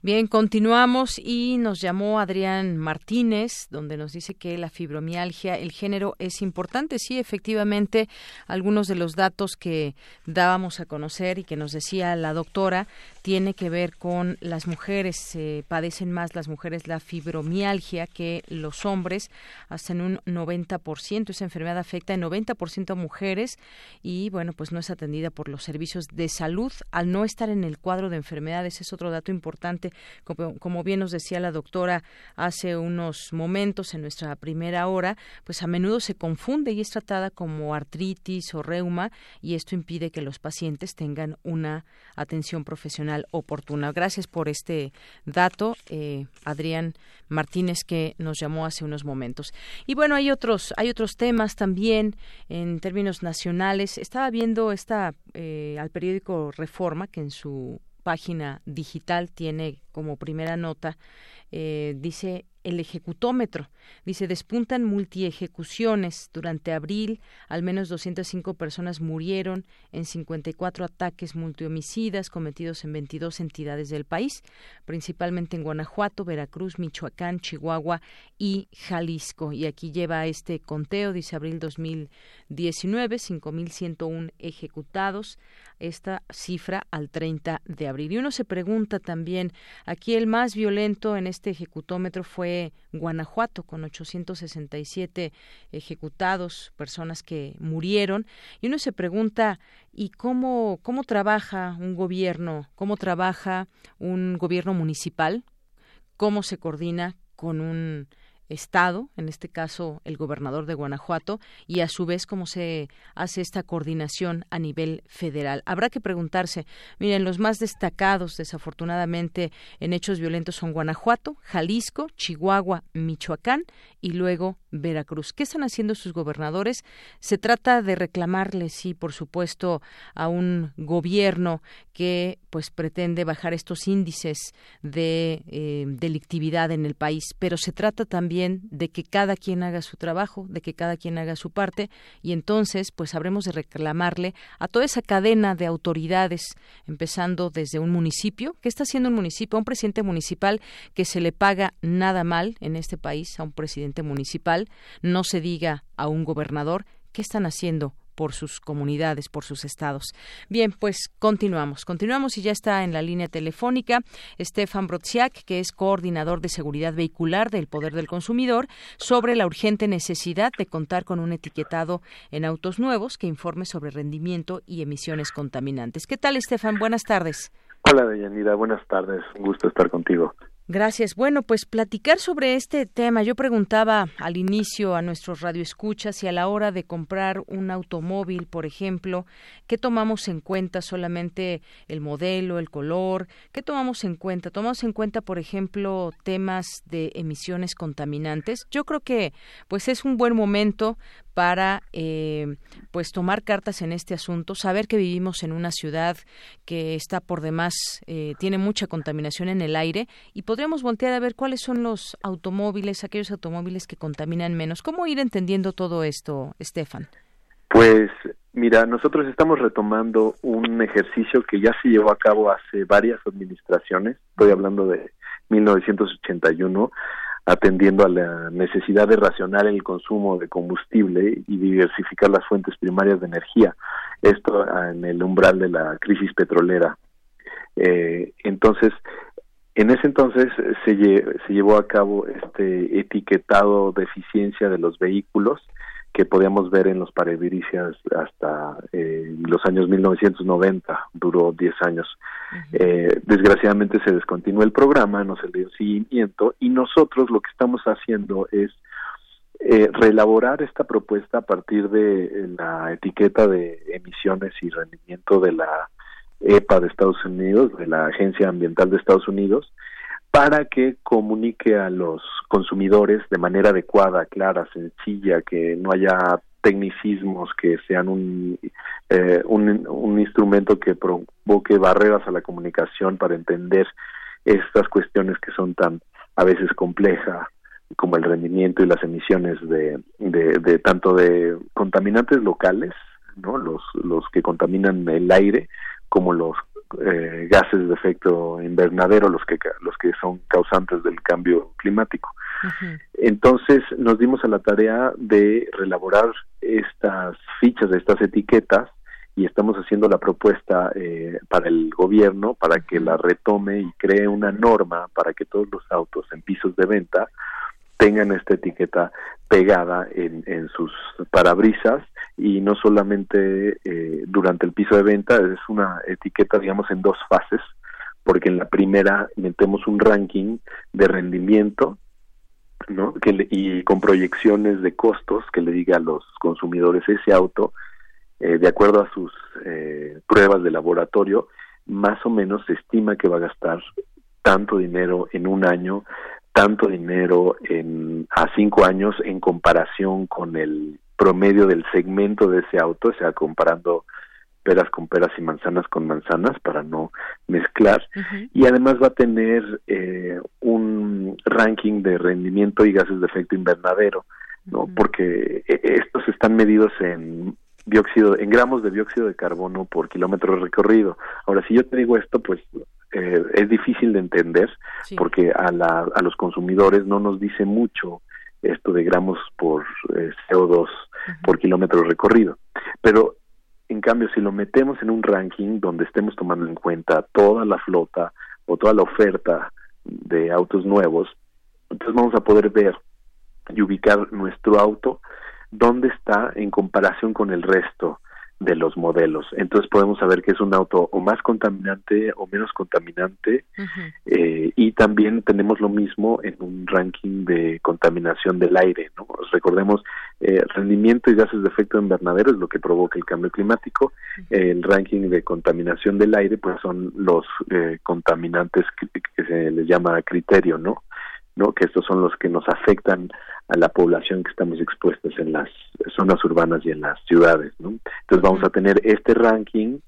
Bien, continuamos y nos llamó Adrián Martínez, donde nos dice que la fibromialgia, el género es importante. Sí, efectivamente, algunos de los datos que dábamos a conocer y que nos decía la doctora tiene que ver con las mujeres, padecen más las mujeres la fibromialgia que los hombres, hasta en un 90%. Esa enfermedad afecta en 90% a mujeres y, bueno, pues no es atendida por los servicios de salud. Al no estar en el cuadro de enfermedades, es otro dato importante. Como bien nos decía la doctora hace unos momentos en nuestra primera hora, pues a menudo se confunde y es tratada como artritis o reuma y esto impide que los pacientes tengan una atención profesional oportuna. Gracias por este dato, eh, Adrián Martínez, que nos llamó hace unos momentos. Y bueno, hay otros, hay otros temas también en términos nacionales. Estaba viendo esta eh, al periódico Reforma, que en su página digital tiene como primera nota, eh, dice el ejecutómetro. Dice, despuntan multiejecuciones. Durante abril, al menos 205 personas murieron en 54 ataques multihomicidas cometidos en 22 entidades del país, principalmente en Guanajuato, Veracruz, Michoacán, Chihuahua y Jalisco. Y aquí lleva este conteo, dice abril 2019, 5.101 ejecutados esta cifra al 30 de abril. Y uno se pregunta también, aquí el más violento en este ejecutómetro fue Guanajuato, con 867 ejecutados, personas que murieron. Y uno se pregunta, ¿y cómo, cómo trabaja un gobierno? ¿Cómo trabaja un gobierno municipal? ¿Cómo se coordina con un Estado, en este caso el gobernador de Guanajuato, y a su vez cómo se hace esta coordinación a nivel federal. Habrá que preguntarse, miren, los más destacados desafortunadamente en hechos violentos son Guanajuato, Jalisco, Chihuahua, Michoacán y luego Veracruz. ¿Qué están haciendo sus gobernadores? Se trata de reclamarle, sí, por supuesto, a un gobierno que pues pretende bajar estos índices de eh, delictividad en el país, pero se trata también de que cada quien haga su trabajo, de que cada quien haga su parte y entonces pues habremos de reclamarle a toda esa cadena de autoridades, empezando desde un municipio, ¿qué está haciendo un municipio? A un presidente municipal que se le paga nada mal en este país, a un presidente municipal no se diga a un gobernador qué están haciendo por sus comunidades, por sus estados. Bien, pues continuamos. Continuamos y ya está en la línea telefónica Stefan Brodziak, que es coordinador de seguridad vehicular del Poder del Consumidor, sobre la urgente necesidad de contar con un etiquetado en autos nuevos que informe sobre rendimiento y emisiones contaminantes. ¿Qué tal, Stefan? Buenas tardes. Hola, Deyanira. Buenas tardes. Un gusto estar contigo. Gracias. Bueno, pues platicar sobre este tema. Yo preguntaba al inicio a nuestros radioescuchas si a la hora de comprar un automóvil, por ejemplo, ¿qué tomamos en cuenta? Solamente el modelo, el color. ¿Qué tomamos en cuenta? Tomamos en cuenta, por ejemplo, temas de emisiones contaminantes. Yo creo que, pues, es un buen momento para eh, pues tomar cartas en este asunto, saber que vivimos en una ciudad que está por demás, eh, tiene mucha contaminación en el aire y podríamos voltear a ver cuáles son los automóviles, aquellos automóviles que contaminan menos. ¿Cómo ir entendiendo todo esto, Estefan? Pues mira, nosotros estamos retomando un ejercicio que ya se llevó a cabo hace varias administraciones, estoy hablando de 1981, atendiendo a la necesidad de racionar el consumo de combustible y diversificar las fuentes primarias de energía. Esto en el umbral de la crisis petrolera. Eh, entonces, en ese entonces se, se llevó a cabo este etiquetado de eficiencia de los vehículos que podíamos ver en los parabrisas hasta eh, los años 1990, duró 10 años. eh, desgraciadamente se descontinuó el programa, no se le dio seguimiento y nosotros lo que estamos haciendo es eh, reelaborar esta propuesta a partir de la etiqueta de emisiones y rendimiento de la EPA de Estados Unidos, de la Agencia Ambiental de Estados Unidos, para que comunique a los consumidores de manera adecuada, clara, sencilla, que no haya tecnicismos que sean un, eh, un, un, instrumento que provoque barreras a la comunicación para entender estas cuestiones que son tan a veces complejas como el rendimiento y las emisiones de, de, de tanto de contaminantes locales, no los, los que contaminan el aire, como los eh, gases de efecto invernadero los que los que son causantes del cambio climático. Entonces nos dimos a la tarea de relaborar estas fichas de estas etiquetas y estamos haciendo la propuesta eh, para el gobierno para que la retome y cree una norma para que todos los autos en pisos de venta tengan esta etiqueta pegada en, en sus parabrisas y no solamente eh, durante el piso de venta, es una etiqueta, digamos, en dos fases, porque en la primera metemos un ranking de rendimiento, ¿no? Que le, y con proyecciones de costos que le diga a los consumidores ese auto, eh, de acuerdo a sus eh, pruebas de laboratorio, más o menos se estima que va a gastar tanto dinero en un año, tanto dinero en a cinco años en comparación con el promedio del segmento de ese auto, o sea, comparando peras con peras y manzanas con manzanas para no mezclar y además va a tener eh, un ranking de rendimiento y gases de efecto invernadero, ¿no? Porque eh, estos están medidos en dióxido, en gramos de dióxido de carbono por kilómetro recorrido. Ahora, si yo te digo esto, pues eh, es difícil de entender porque a, la, a los consumidores no nos dice mucho esto de gramos por eh, CO2 por kilómetro recorrido. Pero en cambio, si lo metemos en un ranking donde estemos tomando en cuenta toda la flota o toda la oferta de autos nuevos, entonces vamos a poder ver y ubicar nuestro auto dónde está en comparación con el resto de los modelos. Entonces podemos saber que es un auto o más contaminante o menos contaminante eh, y también tenemos lo mismo en un ranking de contaminación del aire. ¿no? Recordemos, eh, rendimiento y gases de efecto invernadero es lo que provoca el cambio climático. el ranking de contaminación del aire pues son los eh, contaminantes que, que, se les llama criterio, ¿no? ¿No? Que estos son los que nos afectan a la población que estamos expuestos en las zonas urbanas y en las ciudades, ¿no? Entonces vamos a tener este ranking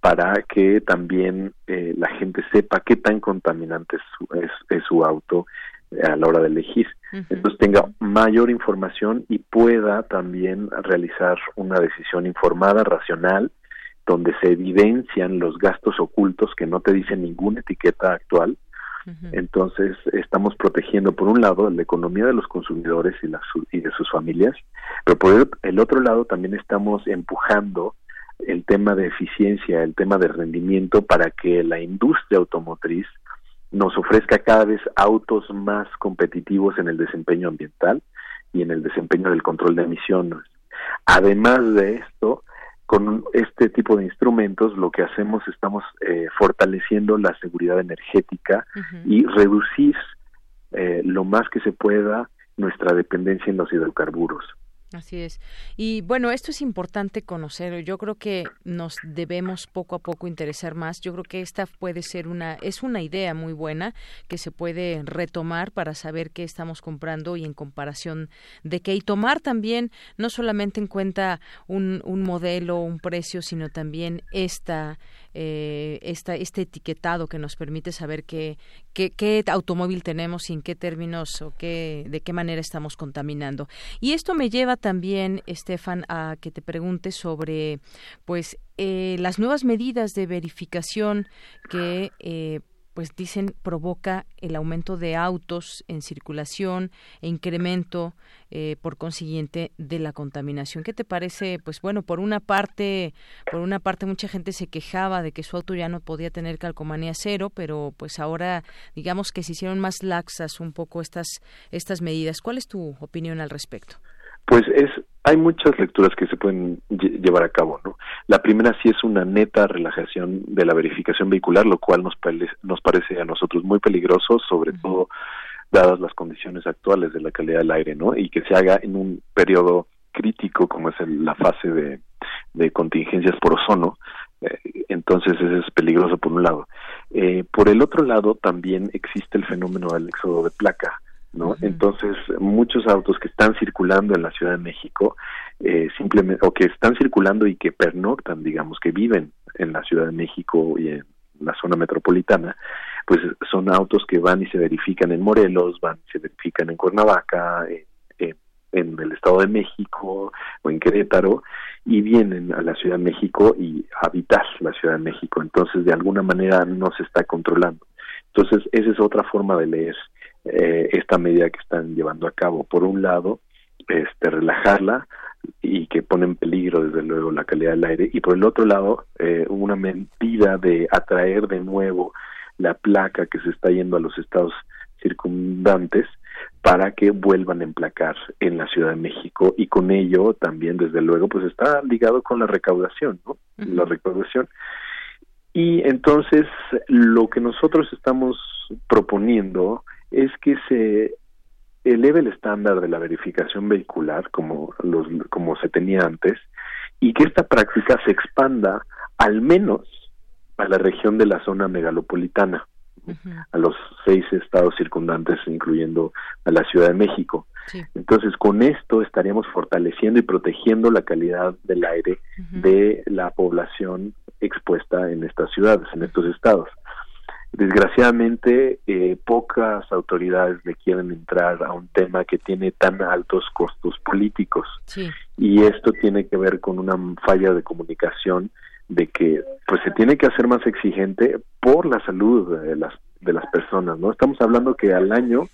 para que también eh, la gente sepa qué tan contaminante es su, es, su auto eh, a la hora de elegir. Entonces tenga mayor información y pueda también realizar una decisión informada, racional, donde se evidencian los gastos ocultos que no te dice ninguna etiqueta actual, entonces, estamos protegiendo, por un lado, la economía de los consumidores y, y de sus familias, pero por el otro lado también estamos empujando el tema de eficiencia, el tema de rendimiento para que la industria automotriz nos ofrezca cada vez autos más competitivos en el desempeño ambiental y en el desempeño del control de emisiones. Además de esto, con este tipo de instrumentos lo que hacemos estamos eh, fortaleciendo la seguridad energética y reducir eh, lo más que se pueda nuestra dependencia en los hidrocarburos. Así es. Y bueno, esto es importante conocer. Yo creo que nos debemos poco a poco interesar más. Yo creo que esta puede ser una, es una idea muy buena que se puede retomar para saber qué estamos comprando y en comparación de qué. Y tomar también no solamente en cuenta un, un modelo, un precio, sino también esta eh, esta, este etiquetado que nos permite saber qué, automóvil tenemos y en qué términos o qué, de qué manera estamos contaminando. Y esto me lleva también, Estefan, a que te pregunte sobre pues eh, las nuevas medidas de verificación que eh, pues dicen provoca el aumento de autos en circulación e incremento eh, por consiguiente de la contaminación. ¿Qué te parece? Pues bueno, por una parte, por una parte mucha gente se quejaba de que su auto ya no podía tener calcomanía cero, pero pues ahora digamos que se hicieron más laxas un poco estas estas medidas. ¿Cuál es tu opinión al respecto? Pues es hay muchas lecturas que se pueden llevar a cabo, ¿no? La primera sí es una neta relajación de la verificación vehicular, lo cual nos, nos parece a nosotros muy peligroso, sobre todo dadas las condiciones actuales de la calidad del aire, ¿no? Y que se haga en un periodo crítico como es la fase de, de contingencias por ozono, eh, entonces eso es peligroso por un lado. Eh, por el otro lado también existe el fenómeno del éxodo de placa, ¿no? Entonces, muchos autos que están circulando en la Ciudad de México, eh, simplemente, o que están circulando y que pernoctan, digamos, que viven en la Ciudad de México y en la zona metropolitana, pues son autos que van y se verifican en Morelos, van y se verifican en Cuernavaca, en el Estado de México o en Querétaro, y vienen a la Ciudad de México y habitar la Ciudad de México. Entonces, de alguna manera no se está controlando. Entonces, esa es otra forma de leer eh, esta medida que están llevando a cabo. Por un lado, este, relajarla y que pone en peligro, desde luego, la calidad del aire. Y por el otro lado, eh, una medida de atraer de nuevo la placa que se está yendo a los estados circundantes para que vuelvan a emplacar en la Ciudad de México y con ello también desde luego pues está ligado con la recaudación, ¿no? La recaudación. Y entonces lo que nosotros estamos proponiendo es que se eleve el estándar de la verificación vehicular como los como se tenía antes y que esta práctica se expanda al menos a la región de la zona megalopolitana, a los seis estados circundantes, incluyendo a la Ciudad de México. Entonces, con esto estaríamos fortaleciendo y protegiendo la calidad del aire de la población expuesta en estas ciudades, en estos estados. Desgraciadamente, eh, pocas autoridades le quieren entrar a un tema que tiene tan altos costos políticos. Y esto tiene que ver con una falla de comunicación de que pues se tiene que hacer más exigente por la salud de las de las personas, ¿no? Estamos hablando que al año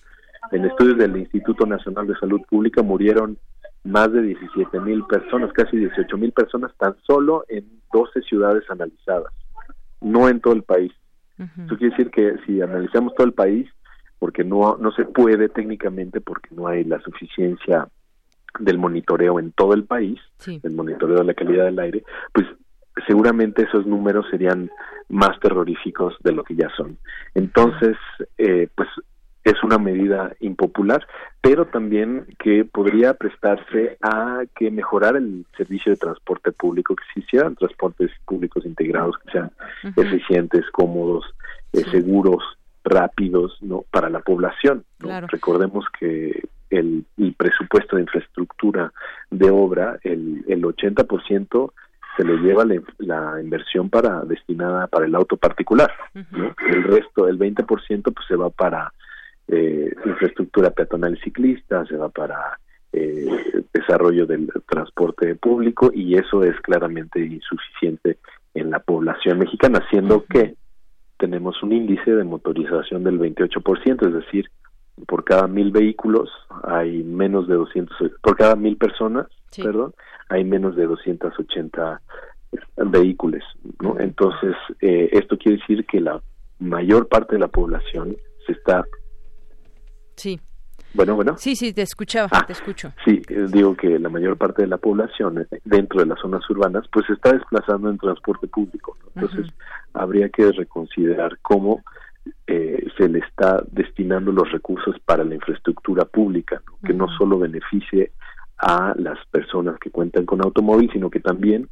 en estudios del Instituto Nacional de Salud Pública murieron más de 17 mil personas, casi 18 mil personas tan solo en 12 ciudades analizadas, no en todo el país. Eso quiere decir que si analizamos todo el país, porque no, no se puede técnicamente, porque no hay la suficiencia del monitoreo en todo el país, el monitoreo de la calidad del aire, pues seguramente esos números serían más terroríficos de lo que ya son. Entonces, eh, pues es una medida impopular, pero también que podría prestarse a que mejorar el servicio de transporte público, que se hicieran transportes públicos integrados, que sean eficientes, cómodos, eh, seguros, rápidos, no para la población. Recordemos que el, presupuesto de infraestructura de obra, el, el 80% se le lleva la, inversión para destinada para el auto particular. El resto, el 20%, pues se va para eh, infraestructura peatonal y ciclista, se va para eh, desarrollo del transporte público y eso es claramente insuficiente en la población mexicana, siendo que tenemos un índice de motorización del 28%, es decir, por cada mil vehículos hay menos de 200, por cada mil personas, perdón, hay menos de 280 vehículos, ¿no? Entonces, eh, esto quiere decir que la mayor parte de la población se está... Sí. Bueno, bueno. Sí, sí, te escuchaba, ah, te escucho. Sí, eh, digo que la mayor parte de la población eh, dentro de las zonas urbanas, pues se está desplazando en transporte público. Entonces, habría que reconsiderar cómo se le está destinando los recursos para la infraestructura pública, que no solo beneficie a las personas que cuentan con automóvil, sino que también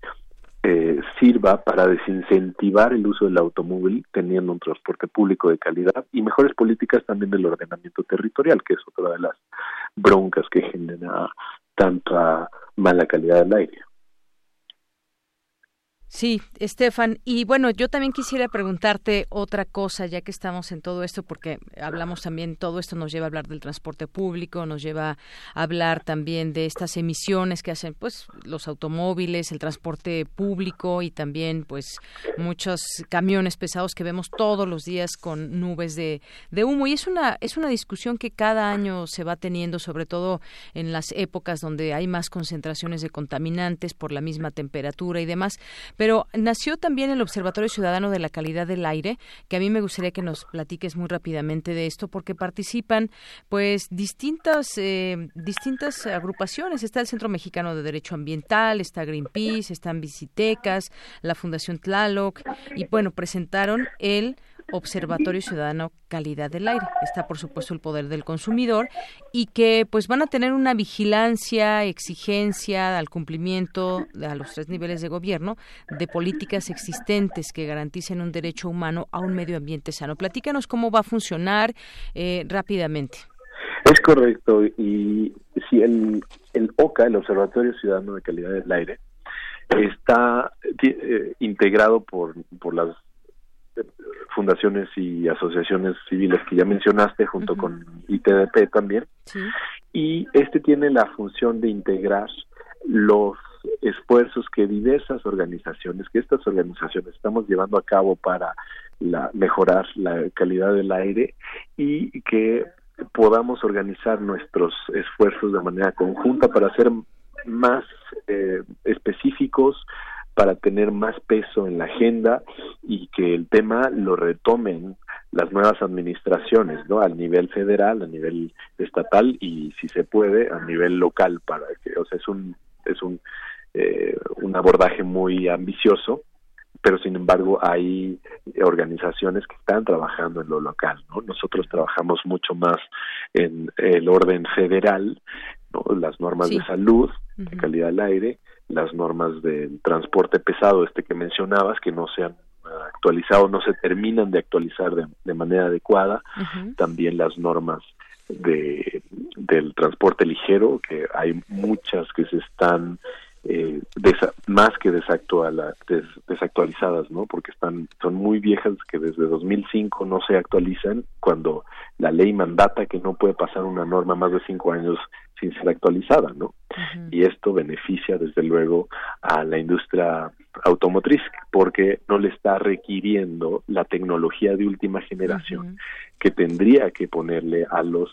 eh, sirva para desincentivar el uso del automóvil teniendo un transporte público de calidad y mejores políticas también del ordenamiento territorial, que es otra de las broncas que genera tanta mala calidad del aire. Sí, Estefan. Y bueno, yo también quisiera preguntarte otra cosa, ya que estamos en todo esto, porque hablamos también, todo esto nos lleva a hablar del transporte público, nos lleva a hablar también de estas emisiones que hacen pues los automóviles, el transporte público y también pues muchos camiones pesados que vemos todos los días con nubes de, de humo. Y es una, es una discusión que cada año se va teniendo, sobre todo en las épocas donde hay más concentraciones de contaminantes por la misma temperatura y demás pero nació también el Observatorio Ciudadano de la Calidad del Aire, que a mí me gustaría que nos platiques muy rápidamente de esto, porque participan pues distintas, eh, distintas agrupaciones. Está el Centro Mexicano de Derecho Ambiental, está Greenpeace, están Visitecas, la Fundación Tlaloc, y bueno, presentaron el Observatorio Ciudadano Calidad del Aire. Está, por supuesto, el poder del consumidor y que pues van a tener una vigilancia, exigencia al cumplimiento a los tres niveles de gobierno de políticas existentes que garanticen un derecho humano a un medio ambiente sano. Platícanos cómo va a funcionar eh, rápidamente. Es correcto y si el, el OCA, el Observatorio Ciudadano de Calidad del Aire, está eh, integrado por, por las fundaciones y asociaciones civiles que ya mencionaste, junto con ITDP también. Y este tiene la función de integrar los esfuerzos que diversas organizaciones, que estas organizaciones estamos llevando a cabo para la, mejorar la calidad del aire y que podamos organizar nuestros esfuerzos de manera conjunta para ser más eh, específicos, para tener más peso en la agenda y que el tema lo retomen las nuevas administraciones, ¿no? Al nivel federal, a nivel estatal y si se puede a nivel local para que, o sea, es un es un eh, un abordaje muy ambicioso, pero sin embargo hay organizaciones que están trabajando en lo local, ¿no? Nosotros trabajamos mucho más en el orden federal, ¿no? Las normas de salud, de calidad del aire, las normas del transporte pesado, este que mencionabas, que no se han actualizado, no se terminan de actualizar de, manera adecuada, también las normas de, del transporte ligero, que hay muchas que se están eh, más que desactuala, desactualizadas, ¿no? Porque están son muy viejas que desde 2005 no se actualizan cuando la ley mandata que no puede pasar una norma más de cinco años sin ser actualizada, ¿no? Y esto beneficia desde luego a la industria automotriz porque no le está requiriendo la tecnología de última generación que tendría que ponerle a los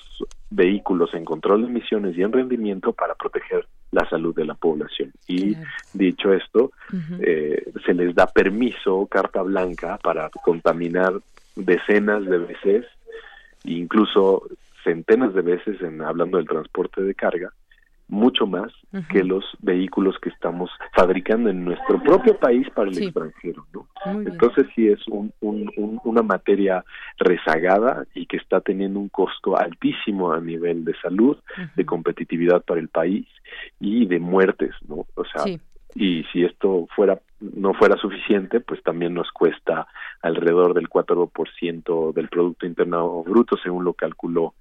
vehículos en control de emisiones y en rendimiento para proteger la salud de la población. Y dicho esto, eh, se les da permiso, carta blanca, para contaminar decenas de veces, incluso centenas de veces, en hablando del transporte de carga, mucho más que los vehículos que estamos fabricando en nuestro propio país para el extranjero. ¿no? Entonces sí es un, una materia rezagada y que está teniendo un costo altísimo a nivel de salud, de competitividad para el país y de muertes, ¿no? O sea, y si esto fuera no fuera suficiente, pues también nos cuesta alrededor del 4% del Producto Interno Bruto, según lo calculó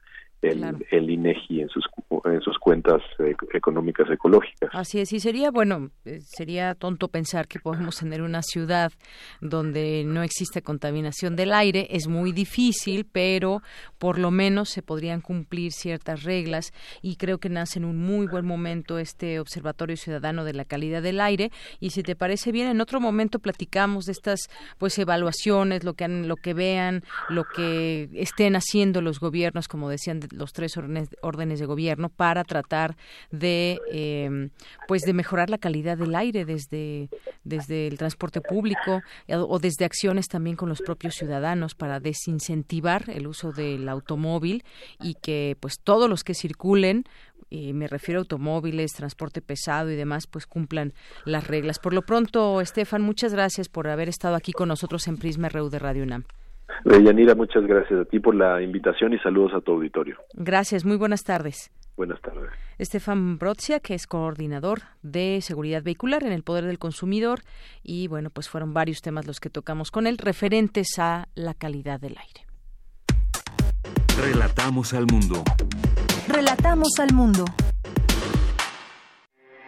el, INEGI en sus en sus cuentas eh, económicas ecológicas. Así es, y sería bueno, eh, sería tonto pensar que podemos tener una ciudad donde no existe contaminación del aire, es muy difícil, pero por lo menos se podrían cumplir ciertas reglas y creo que nace en un muy buen momento este Observatorio Ciudadano de la Calidad del Aire. Y si te parece bien en otro momento platicamos de estas pues evaluaciones, lo que lo que vean, lo que estén haciendo los gobiernos, como decían los tres órdenes, de gobierno para tratar de em, pues de mejorar la calidad del aire desde desde el transporte público eh, o desde acciones también con los propios ciudadanos para desincentivar el uso del automóvil y que pues todos los que circulen y me refiero a automóviles, transporte pesado y demás, pues cumplan las reglas. Por lo pronto, Estefan, muchas gracias por haber estado aquí con nosotros en Prisma RU de Radio UNAM. Yanira, muchas gracias a ti por la invitación y saludos a tu auditorio. Gracias, muy buenas tardes. Buenas tardes. Estefan Brotzia, que es coordinador de seguridad vehicular en el Poder del Consumidor, y bueno, pues fueron varios temas los que tocamos con él referentes a la calidad del aire. Relatamos al mundo. Relatamos al mundo.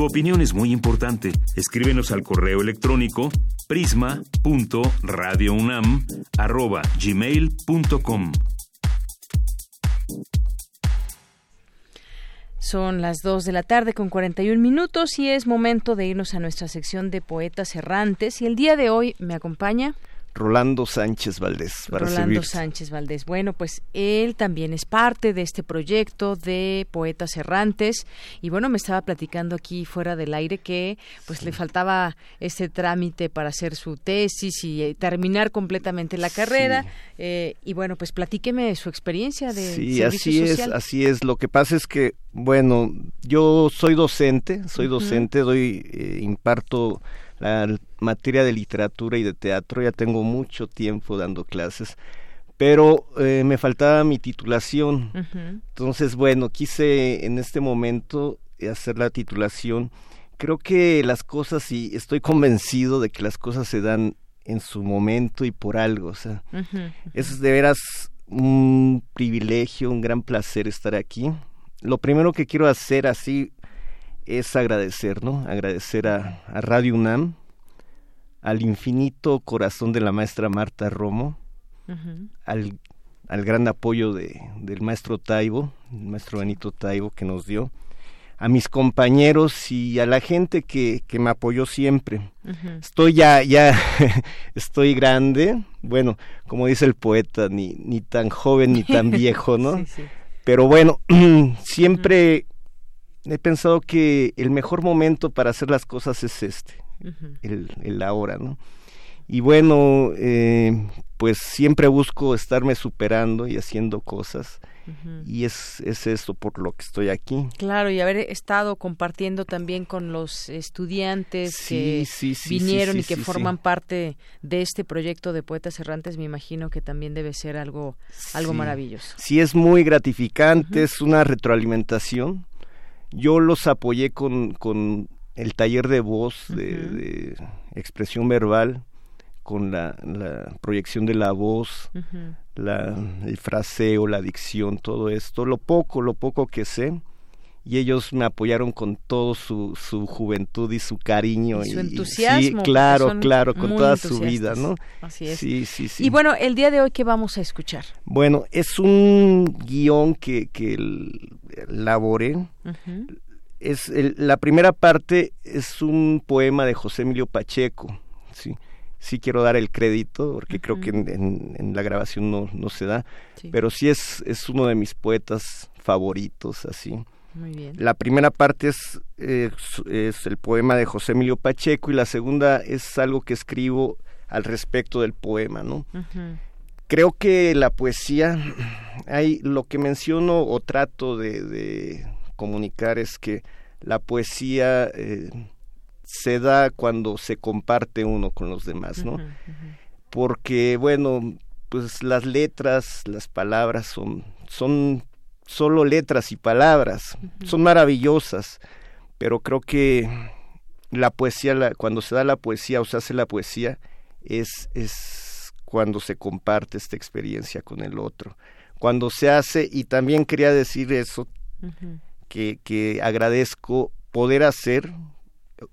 Tu opinión es muy importante. Escríbenos al correo electrónico prisma.radiounam@gmail.com. Son las 2 de la tarde con 41 minutos y es momento de irnos a nuestra sección de poetas errantes y el día de hoy me acompaña Rolando Sánchez Valdés. Rolando Sánchez Valdés. Bueno, pues él también es parte de este proyecto de Poetas Errantes y bueno, me estaba platicando aquí fuera del aire que pues le faltaba ese trámite para hacer su tesis y eh, terminar completamente la carrera eh, y bueno, pues platíqueme su experiencia de Sí, así es, así es. Lo que pasa es que bueno, yo soy docente, soy docente, doy eh, imparto la materia de literatura y de teatro, ya tengo mucho tiempo dando clases, pero eh, me faltaba mi titulación. Entonces, bueno, quise en este momento hacer la titulación. Creo que las cosas, y estoy convencido de que las cosas se dan en su momento y por algo. O sea, es de veras un privilegio, un gran placer estar aquí. Lo primero que quiero hacer así es agradecer, ¿no? Agradecer a, Radio UNAM, al infinito corazón de la maestra Marta Romo, al, al, gran apoyo de, del maestro Taibo, el maestro Benito Taibo que nos dio, a mis compañeros y a la gente que, que me apoyó siempre. Estoy ya, ya, estoy grande, bueno, como dice el poeta, ni, ni tan joven ni tan viejo, ¿no? Pero bueno, siempre he pensado que el mejor momento para hacer las cosas es este, el, el, ahora, ¿no? Y bueno, eh, pues siempre busco estarme superando y haciendo cosas y es, es eso por lo que estoy aquí. Claro, y haber estado compartiendo también con los estudiantes que vinieron y que forman parte de este proyecto de Poetas Errantes, me imagino que también debe ser algo, algo maravilloso. Sí, es muy gratificante, es una retroalimentación. Yo los apoyé con, con el taller de voz, de, expresión verbal, con la, proyección de la voz, la, el fraseo, la dicción, todo esto, lo poco, lo poco que sé, y ellos me apoyaron con todo su, su juventud y su cariño. Y su entusiasmo. sí, claro, claro, con toda su vida, ¿no? Así es. Sí, sí, sí. Y bueno, el día de hoy, ¿qué vamos a escuchar? Bueno, es un guion que, que elaboré. es la primera parte es un poema de José Emilio Pacheco, ¿sí? sí quiero dar el crédito, porque creo que en, la grabación no, no se da, pero sí es, es uno de mis poetas favoritos, así. Muy bien. La primera parte es, es, el poema de José Emilio Pacheco y la segunda es algo que escribo al respecto del poema, ¿no? Creo que la poesía, hay lo que menciono o trato de, comunicar es que la poesía eh, se da cuando se comparte uno con los demás, ¿no? Porque, bueno, pues las letras, las palabras son, son solo letras y palabras, son maravillosas, pero creo que la poesía, la, cuando se da la poesía o se hace la poesía, es, es cuando se comparte esta experiencia con el otro. Cuando se hace, y también quería decir eso, que, que agradezco poder hacer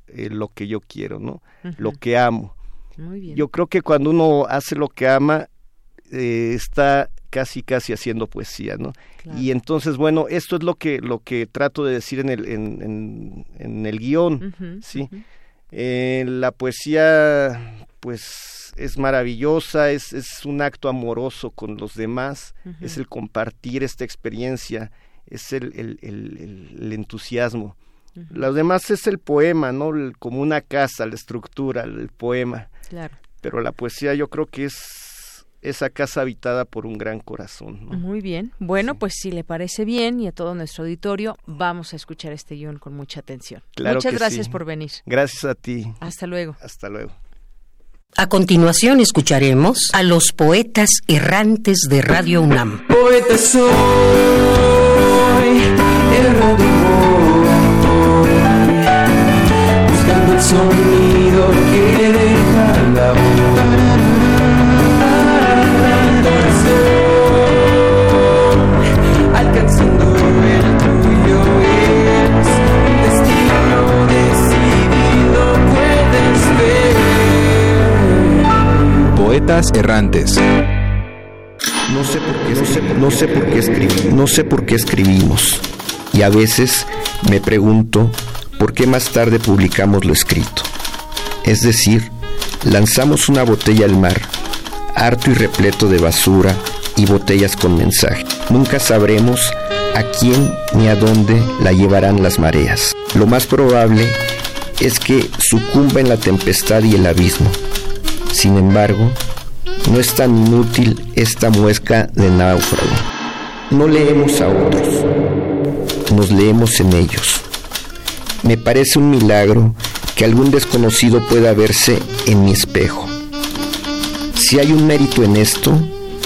eh, lo que yo quiero, ¿no? Lo que amo. Yo creo que cuando uno hace lo que ama, eh, está casi casi haciendo poesía, ¿no? Y entonces, bueno, esto es lo que lo que trato de decir en el en, en, el guion, ¿sí? Eh, la poesía, pues, es maravillosa, es, es un acto amoroso con los demás, es el compartir esta experiencia, es el, el, el entusiasmo. Lo demás es el poema, ¿no? como una casa, la estructura, el poema. Claro. Pero la poesía yo creo que es esa casa habitada por un gran corazón. Muy bien. Bueno, pues si le parece bien y a todo nuestro auditorio, vamos a escuchar este guion con mucha atención. Muchas gracias por venir. Gracias a ti. Hasta luego. Hasta luego. A continuación escucharemos a los poetas errantes de Radio UNAM. Poeta soy, sonido que Errantes. No sé por qué, no sé por qué escribimos, no sé por qué escribimos. Y a veces me pregunto ¿por qué más tarde publicamos lo escrito? Es decir, lanzamos una botella al mar, harto y repleto de basura y botellas con mensaje. Nunca sabremos a quién ni a dónde la llevarán las mareas. Lo más probable es que sucumba en la tempestad y el abismo. Sin embargo, no es tan inútil esta muesca de náufrago. No leemos a otros, nos leemos en ellos. Me parece un milagro que algún desconocido pueda verse en mi espejo. Si hay un mérito en esto,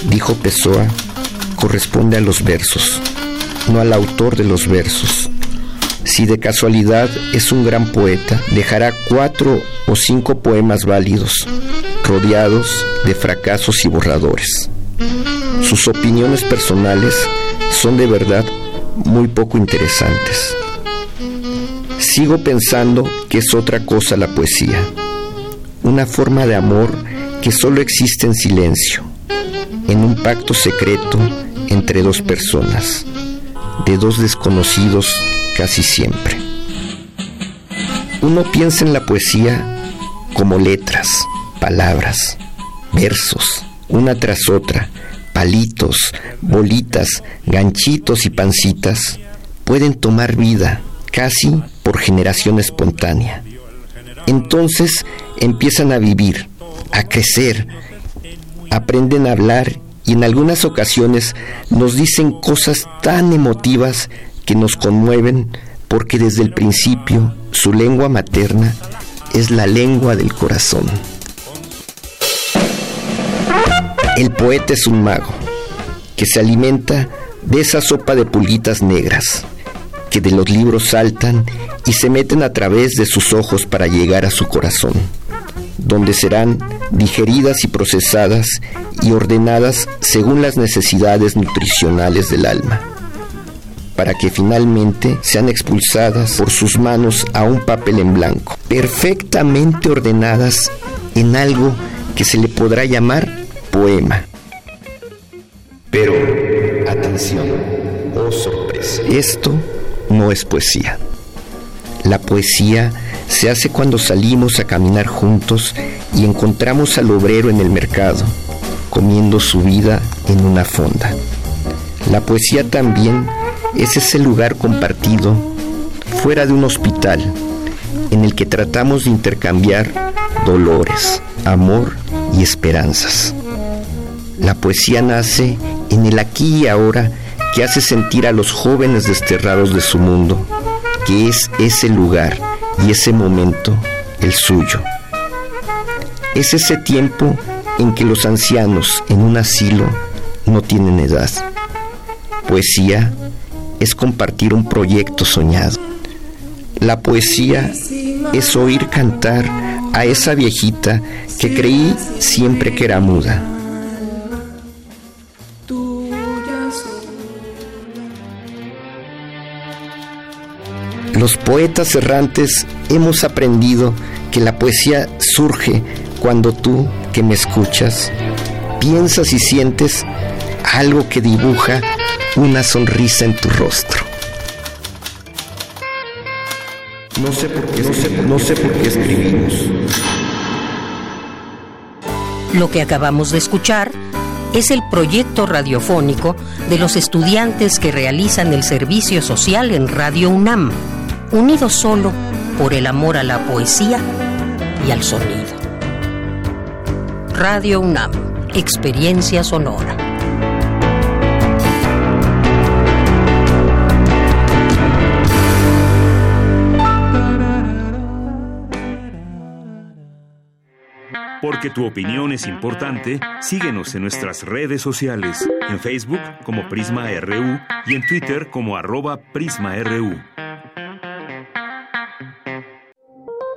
dijo Pessoa, corresponde a los versos, no al autor de los versos. Si de casualidad es un gran poeta, dejará cuatro o cinco poemas válidos, rodeados de fracasos y borradores. Sus opiniones personales son de verdad muy poco interesantes. Sigo pensando que es otra cosa la poesía, una forma de amor que solo existe en silencio, en un pacto secreto entre dos personas, de dos desconocidos casi siempre. Uno piensa en la poesía como letras, palabras, versos, una tras otra, palitos, bolitas, ganchitos y pancitas, pueden tomar vida casi por generación espontánea. Entonces empiezan a vivir, a crecer, aprenden a hablar y en algunas ocasiones nos dicen cosas tan emotivas que nos conmueven porque desde el principio su lengua materna es la lengua del corazón. El poeta es un mago que se alimenta de esa sopa de pulguitas negras que de los libros saltan y se meten a través de sus ojos para llegar a su corazón, donde serán digeridas y procesadas y ordenadas según las necesidades nutricionales del alma, para que finalmente sean expulsadas por sus manos a un papel en blanco, perfectamente ordenadas en algo que se le podrá llamar poema. Pero, atención, oh sorpresa, esto no es poesía. La poesía se hace cuando salimos a caminar juntos y encontramos al obrero en el mercado, comiendo su vida en una fonda. La poesía también es ese lugar compartido fuera de un hospital en el que tratamos de intercambiar dolores, amor y esperanzas. La poesía nace en el aquí y ahora que hace sentir a los jóvenes desterrados de su mundo, que es ese lugar y ese momento el suyo. Es ese tiempo en que los ancianos en un asilo no tienen edad. Poesía es compartir un proyecto soñado. La poesía es oír cantar a esa viejita que creí siempre que era muda. Los poetas errantes hemos aprendido que la poesía surge cuando tú, que me escuchas, piensas y sientes algo que dibuja una sonrisa en tu rostro. No sé por qué, no sé, no sé por qué escribimos. Lo que acabamos de escuchar es el proyecto radiofónico de los estudiantes que realizan el servicio social en Radio UNAM, unidos solo por el amor a la poesía y al sonido. Radio UNAM, experiencia sonora. Porque tu opinión es importante, síguenos en nuestras redes sociales, en Facebook como Prisma RU y en Twitter como arroba PrismaRU.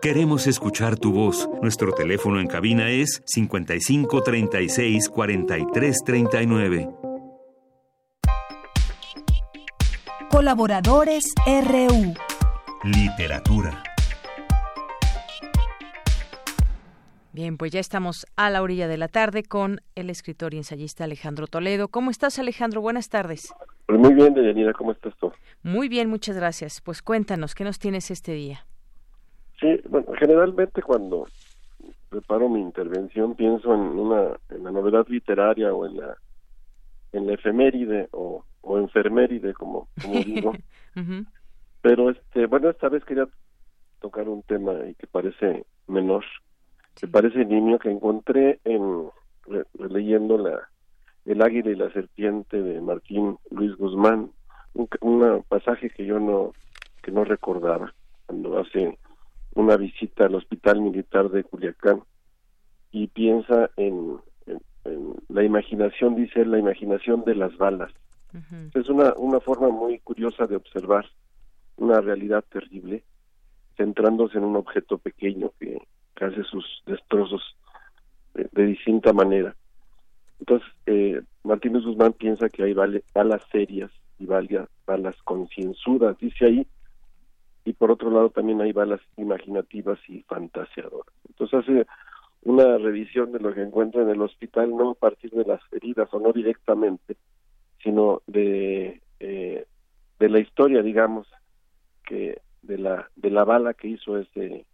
Queremos escuchar tu voz. Nuestro teléfono en cabina es 55 36 43 39. Colaboradores RU. Literatura. Bien, pues ya estamos a la orilla de la tarde con el escritor y ensayista Alejandro Toledo. ¿Cómo estás, Alejandro? Buenas tardes. Pues muy bien, Deyanira, ¿cómo estás tú? Muy bien, muchas gracias. Pues cuéntanos, ¿qué nos tienes este día? Sí, bueno, generalmente cuando preparo mi intervención pienso en una en la novedad literaria o en la en la efeméride o, o enferméride como como digo. Pero este bueno esta vez quería tocar un tema y que parece menor que parece niño que encontré en re- leyendo la el águila y la serpiente de Martín Luis Guzmán un, un pasaje que yo no que no recordaba cuando hace una visita al hospital militar de Culiacán y piensa en, en- en la imaginación, dice la imaginación de las balas. Es una, una forma muy curiosa de observar una realidad terrible, centrándose en un objeto pequeño que, que hace sus destrozos de, de distinta manera. Entonces, eh, Martínez Guzmán piensa que hay vale- balas serias y balas, balas concienzudas, dice ahí, y por otro lado también hay balas imaginativas y fantasiadoras. Entonces hace una revisión de lo que encuentra en el hospital, no a partir de las heridas o no directamente, sino de, eh, de la historia, digamos, que de la de la bala que hizo ese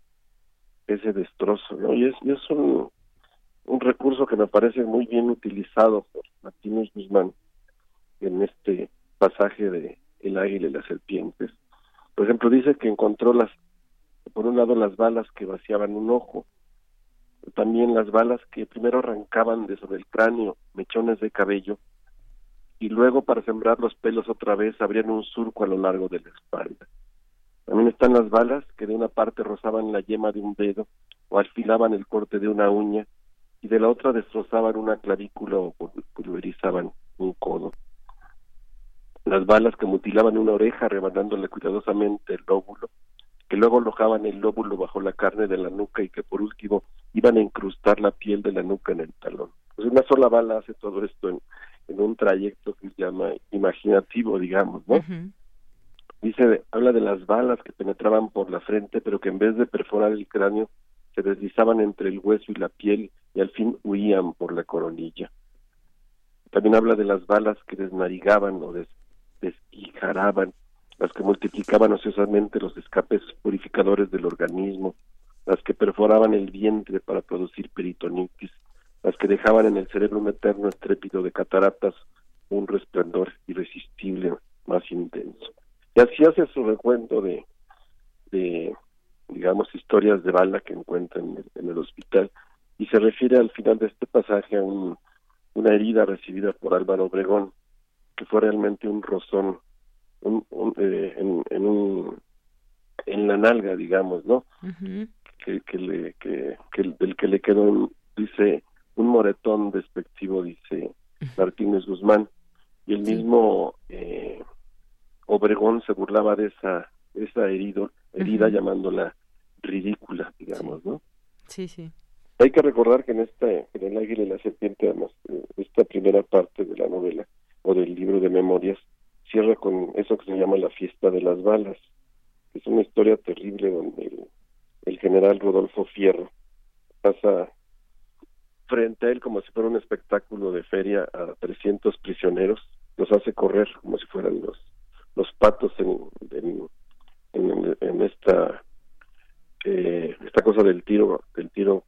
ese destrozo, ¿no? Y es, y es un, un recurso que me parece muy bien utilizado por Martínez Guzmán en este pasaje de El águila y las serpientes. Por ejemplo, dice que encontró las, por un lado las balas que vaciaban un ojo también las balas que primero arrancaban de sobre el cráneo mechones de cabello y luego para sembrar los pelos otra vez abrían un surco a lo largo de la espalda. También están las balas que de una parte rozaban la yema de un dedo o alfilaban el corte de una uña y de la otra destrozaban una clavícula o pulverizaban un codo. Las balas que mutilaban una oreja rebanándole cuidadosamente el lóbulo, que luego alojaban el lóbulo bajo la carne de la nuca y que por último iban a incrustar la piel de la nuca en el talón. Pues una sola bala hace todo esto en, en un trayecto que se llama imaginativo, digamos, ¿no? Dice, habla de las balas que penetraban por la frente, pero que en vez de perforar el cráneo, se deslizaban entre el hueso y la piel y al fin huían por la coronilla. También habla de las balas que desnarigaban o des desquijaraban, las que multiplicaban ociosamente los escapes purificadores del organismo, las que perforaban el vientre para producir peritonitis, las que dejaban en el cerebro un eterno estrépito de cataratas, un resplandor irresistible más intenso. Y así hace su recuento de, digamos, historias de bala que encuentra en el, hospital y se refiere al final de este pasaje a un, una herida recibida por Álvaro Obregón, que fue realmente un rozón un, eh, en, en, un en la nalga digamos no que, que le que, que del que le quedó un, dice un moretón despectivo dice Martínez Guzmán. Y el mismo eh, Obregón se burlaba de esa esa herido, herida llamándola ridícula digamos no sí sí. Hay que recordar que en esta en el águila y la serpiente además eh, esta primera parte de la novela o del libro de memorias cierra con eso que se llama la fiesta de las balas. Es una historia terrible donde el, general Rodolfo Fierro pasa frente a él como si fuera un espectáculo de feria a 300 prisioneros, los hace correr como si fueran los los patos en, en, en, esta eh, esta cosa del tiro del tiro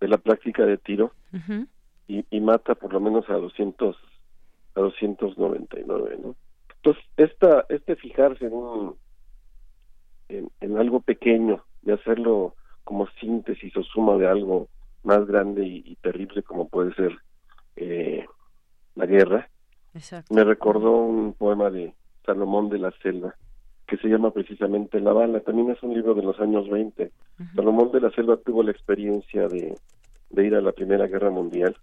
de la práctica de tiro y, y, mata por lo menos a 200 a 299, ¿no? Entonces, esta, este fijarse en, un, en, algo pequeño y hacerlo como síntesis o suma de algo más grande y, terrible como puede ser eh, la guerra, me recordó un poema de Salomón de la Selva que se llama precisamente La bala. También es un libro de los años 20. Salomón de la Selva tuvo la experiencia de, de ir a la Primera Guerra Mundial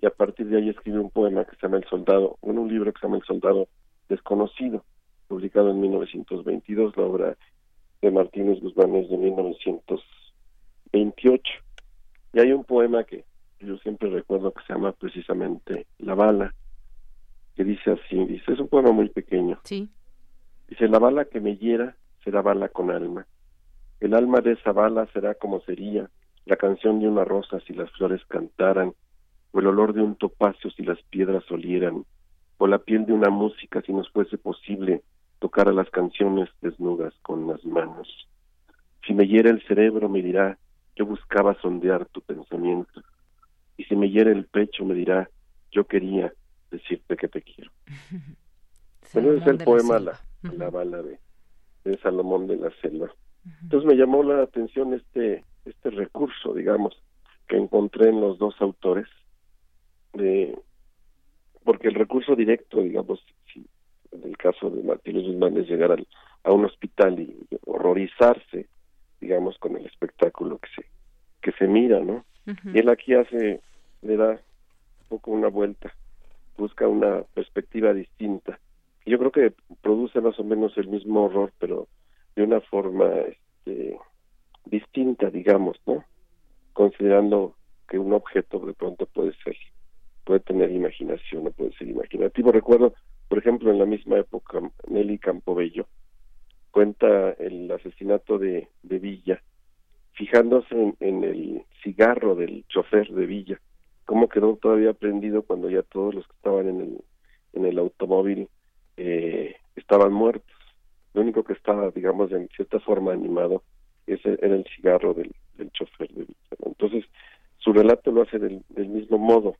y a partir de ahí escribe un poema que se llama El Soldado, un libro que se llama El Soldado Desconocido, publicado en 1922, la obra de Martínez Guzmán es de 1928. Y hay un poema que yo siempre recuerdo que se llama precisamente La bala, que dice así, dice, es un poema muy pequeño. Sí. Dice, la bala que me hiera será bala con alma. El alma de esa bala será como sería la canción de una rosa si las flores cantaran o el olor de un topacio si las piedras olieran, o la piel de una música si nos fuese posible tocar a las canciones desnudas con las manos. Si me hiera el cerebro me dirá, yo buscaba sondear tu pensamiento, y si me hiera el pecho me dirá, yo quería decirte que te quiero. Bueno, es el poema la, la, bala de, de, Salomón de la Selva. Entonces me llamó la atención este, este recurso, digamos, que encontré en los dos autores, porque el recurso directo, digamos, si en el caso de Martínez Guzmán es llegar a un hospital y horrorizarse, digamos, con el espectáculo que se que se mira, ¿no? Y él aquí hace, le da un poco una vuelta, busca una perspectiva distinta. Yo creo que produce más o menos el mismo horror, pero de una forma este, distinta, digamos, ¿no? Considerando que un objeto de pronto puede ser puede tener imaginación, no puede ser imaginativo. Recuerdo, por ejemplo, en la misma época, Nelly Campobello cuenta el asesinato de, Villa, fijándose en, el cigarro del chofer de Villa, cómo quedó todavía prendido cuando ya todos los que estaban en el, en el automóvil eh, estaban muertos. Lo único que estaba, digamos, en cierta forma animado ese era el cigarro del chofer de Villa. Entonces, su relato lo hace del mismo modo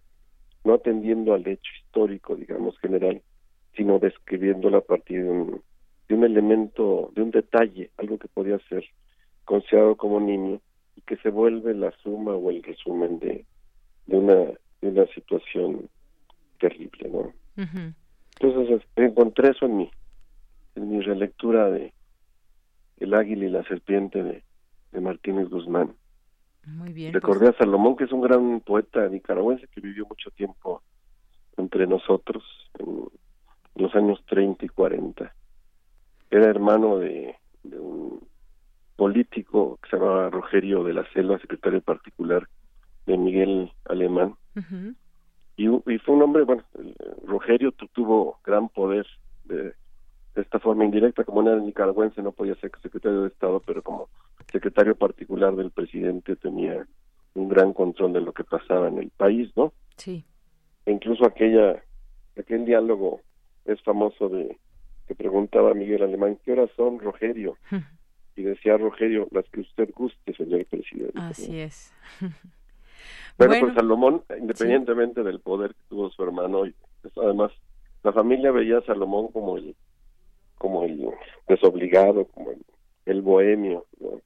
no atendiendo al hecho histórico, digamos, general, sino describiéndolo a partir de un, de un elemento, de un detalle, algo que podía ser considerado como niño y que se vuelve la suma o el resumen de, de una de una situación terrible, ¿no? Entonces encontré eso en mi en mi relectura de El águila y la serpiente de, de Martínez Guzmán. Muy bien. Recordé a Salomón, que es un gran poeta nicaragüense que vivió mucho tiempo entre nosotros, en los años 30 y 40. Era hermano de, de un político que se llamaba Rogerio de la Selva, secretario particular de Miguel Alemán. y, y, fue un hombre, bueno, Rogerio tuvo gran poder de, de, esta forma indirecta, como era nicaragüense, no podía ser secretario de Estado, pero como secretario particular del presidente tenía un gran control de lo que pasaba en el país, ¿no? Sí. E incluso aquella, aquel diálogo es famoso de que preguntaba Miguel Alemán, ¿qué horas son, Rogerio? y decía Rogerio, las que usted guste, señor presidente. Así es. Bueno, pues Salomón, independientemente del poder que tuvo su hermano, y pues, además la familia veía a Salomón como el como el desobligado, como el, el bohemio. ¿no?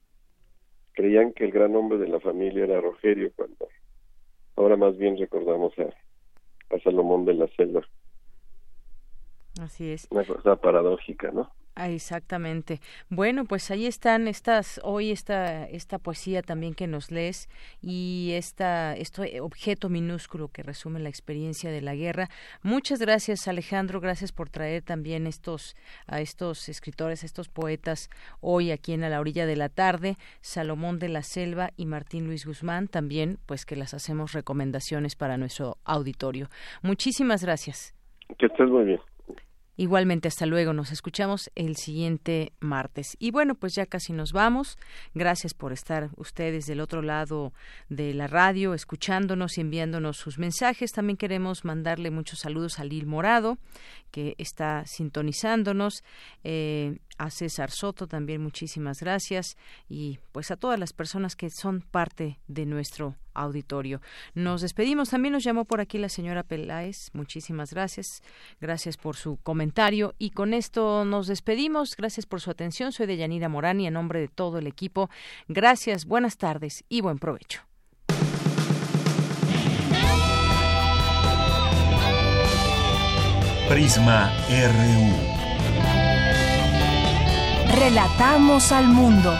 Creían que el gran hombre de la familia era Rogerio, cuando ahora más bien recordamos a, a Salomón de la Selva. Así es. Una cosa paradójica, ¿no? Ah, exactamente. Bueno, pues ahí están estas hoy esta esta poesía también que nos lees y esta este objeto minúsculo que resume la experiencia de la guerra. Muchas gracias, Alejandro, gracias por traer también estos a estos escritores, a estos poetas hoy aquí en a la orilla de la tarde, Salomón de la Selva y Martín Luis Guzmán, también pues que las hacemos recomendaciones para nuestro auditorio. Muchísimas gracias. Que estés muy bien. Igualmente, hasta luego. Nos escuchamos el siguiente martes. Y bueno, pues ya casi nos vamos. Gracias por estar ustedes del otro lado de la radio, escuchándonos y enviándonos sus mensajes. También queremos mandarle muchos saludos a Lil Morado, que está sintonizándonos. Eh, a César Soto también muchísimas gracias y pues a todas las personas que son parte de nuestro auditorio. Nos despedimos. También nos llamó por aquí la señora Peláez. Muchísimas gracias. Gracias por su comentario. Y con esto nos despedimos. Gracias por su atención. Soy de Yanira Morán y en nombre de todo el equipo. Gracias, buenas tardes y buen provecho. Prisma RU. Relatamos al mundo.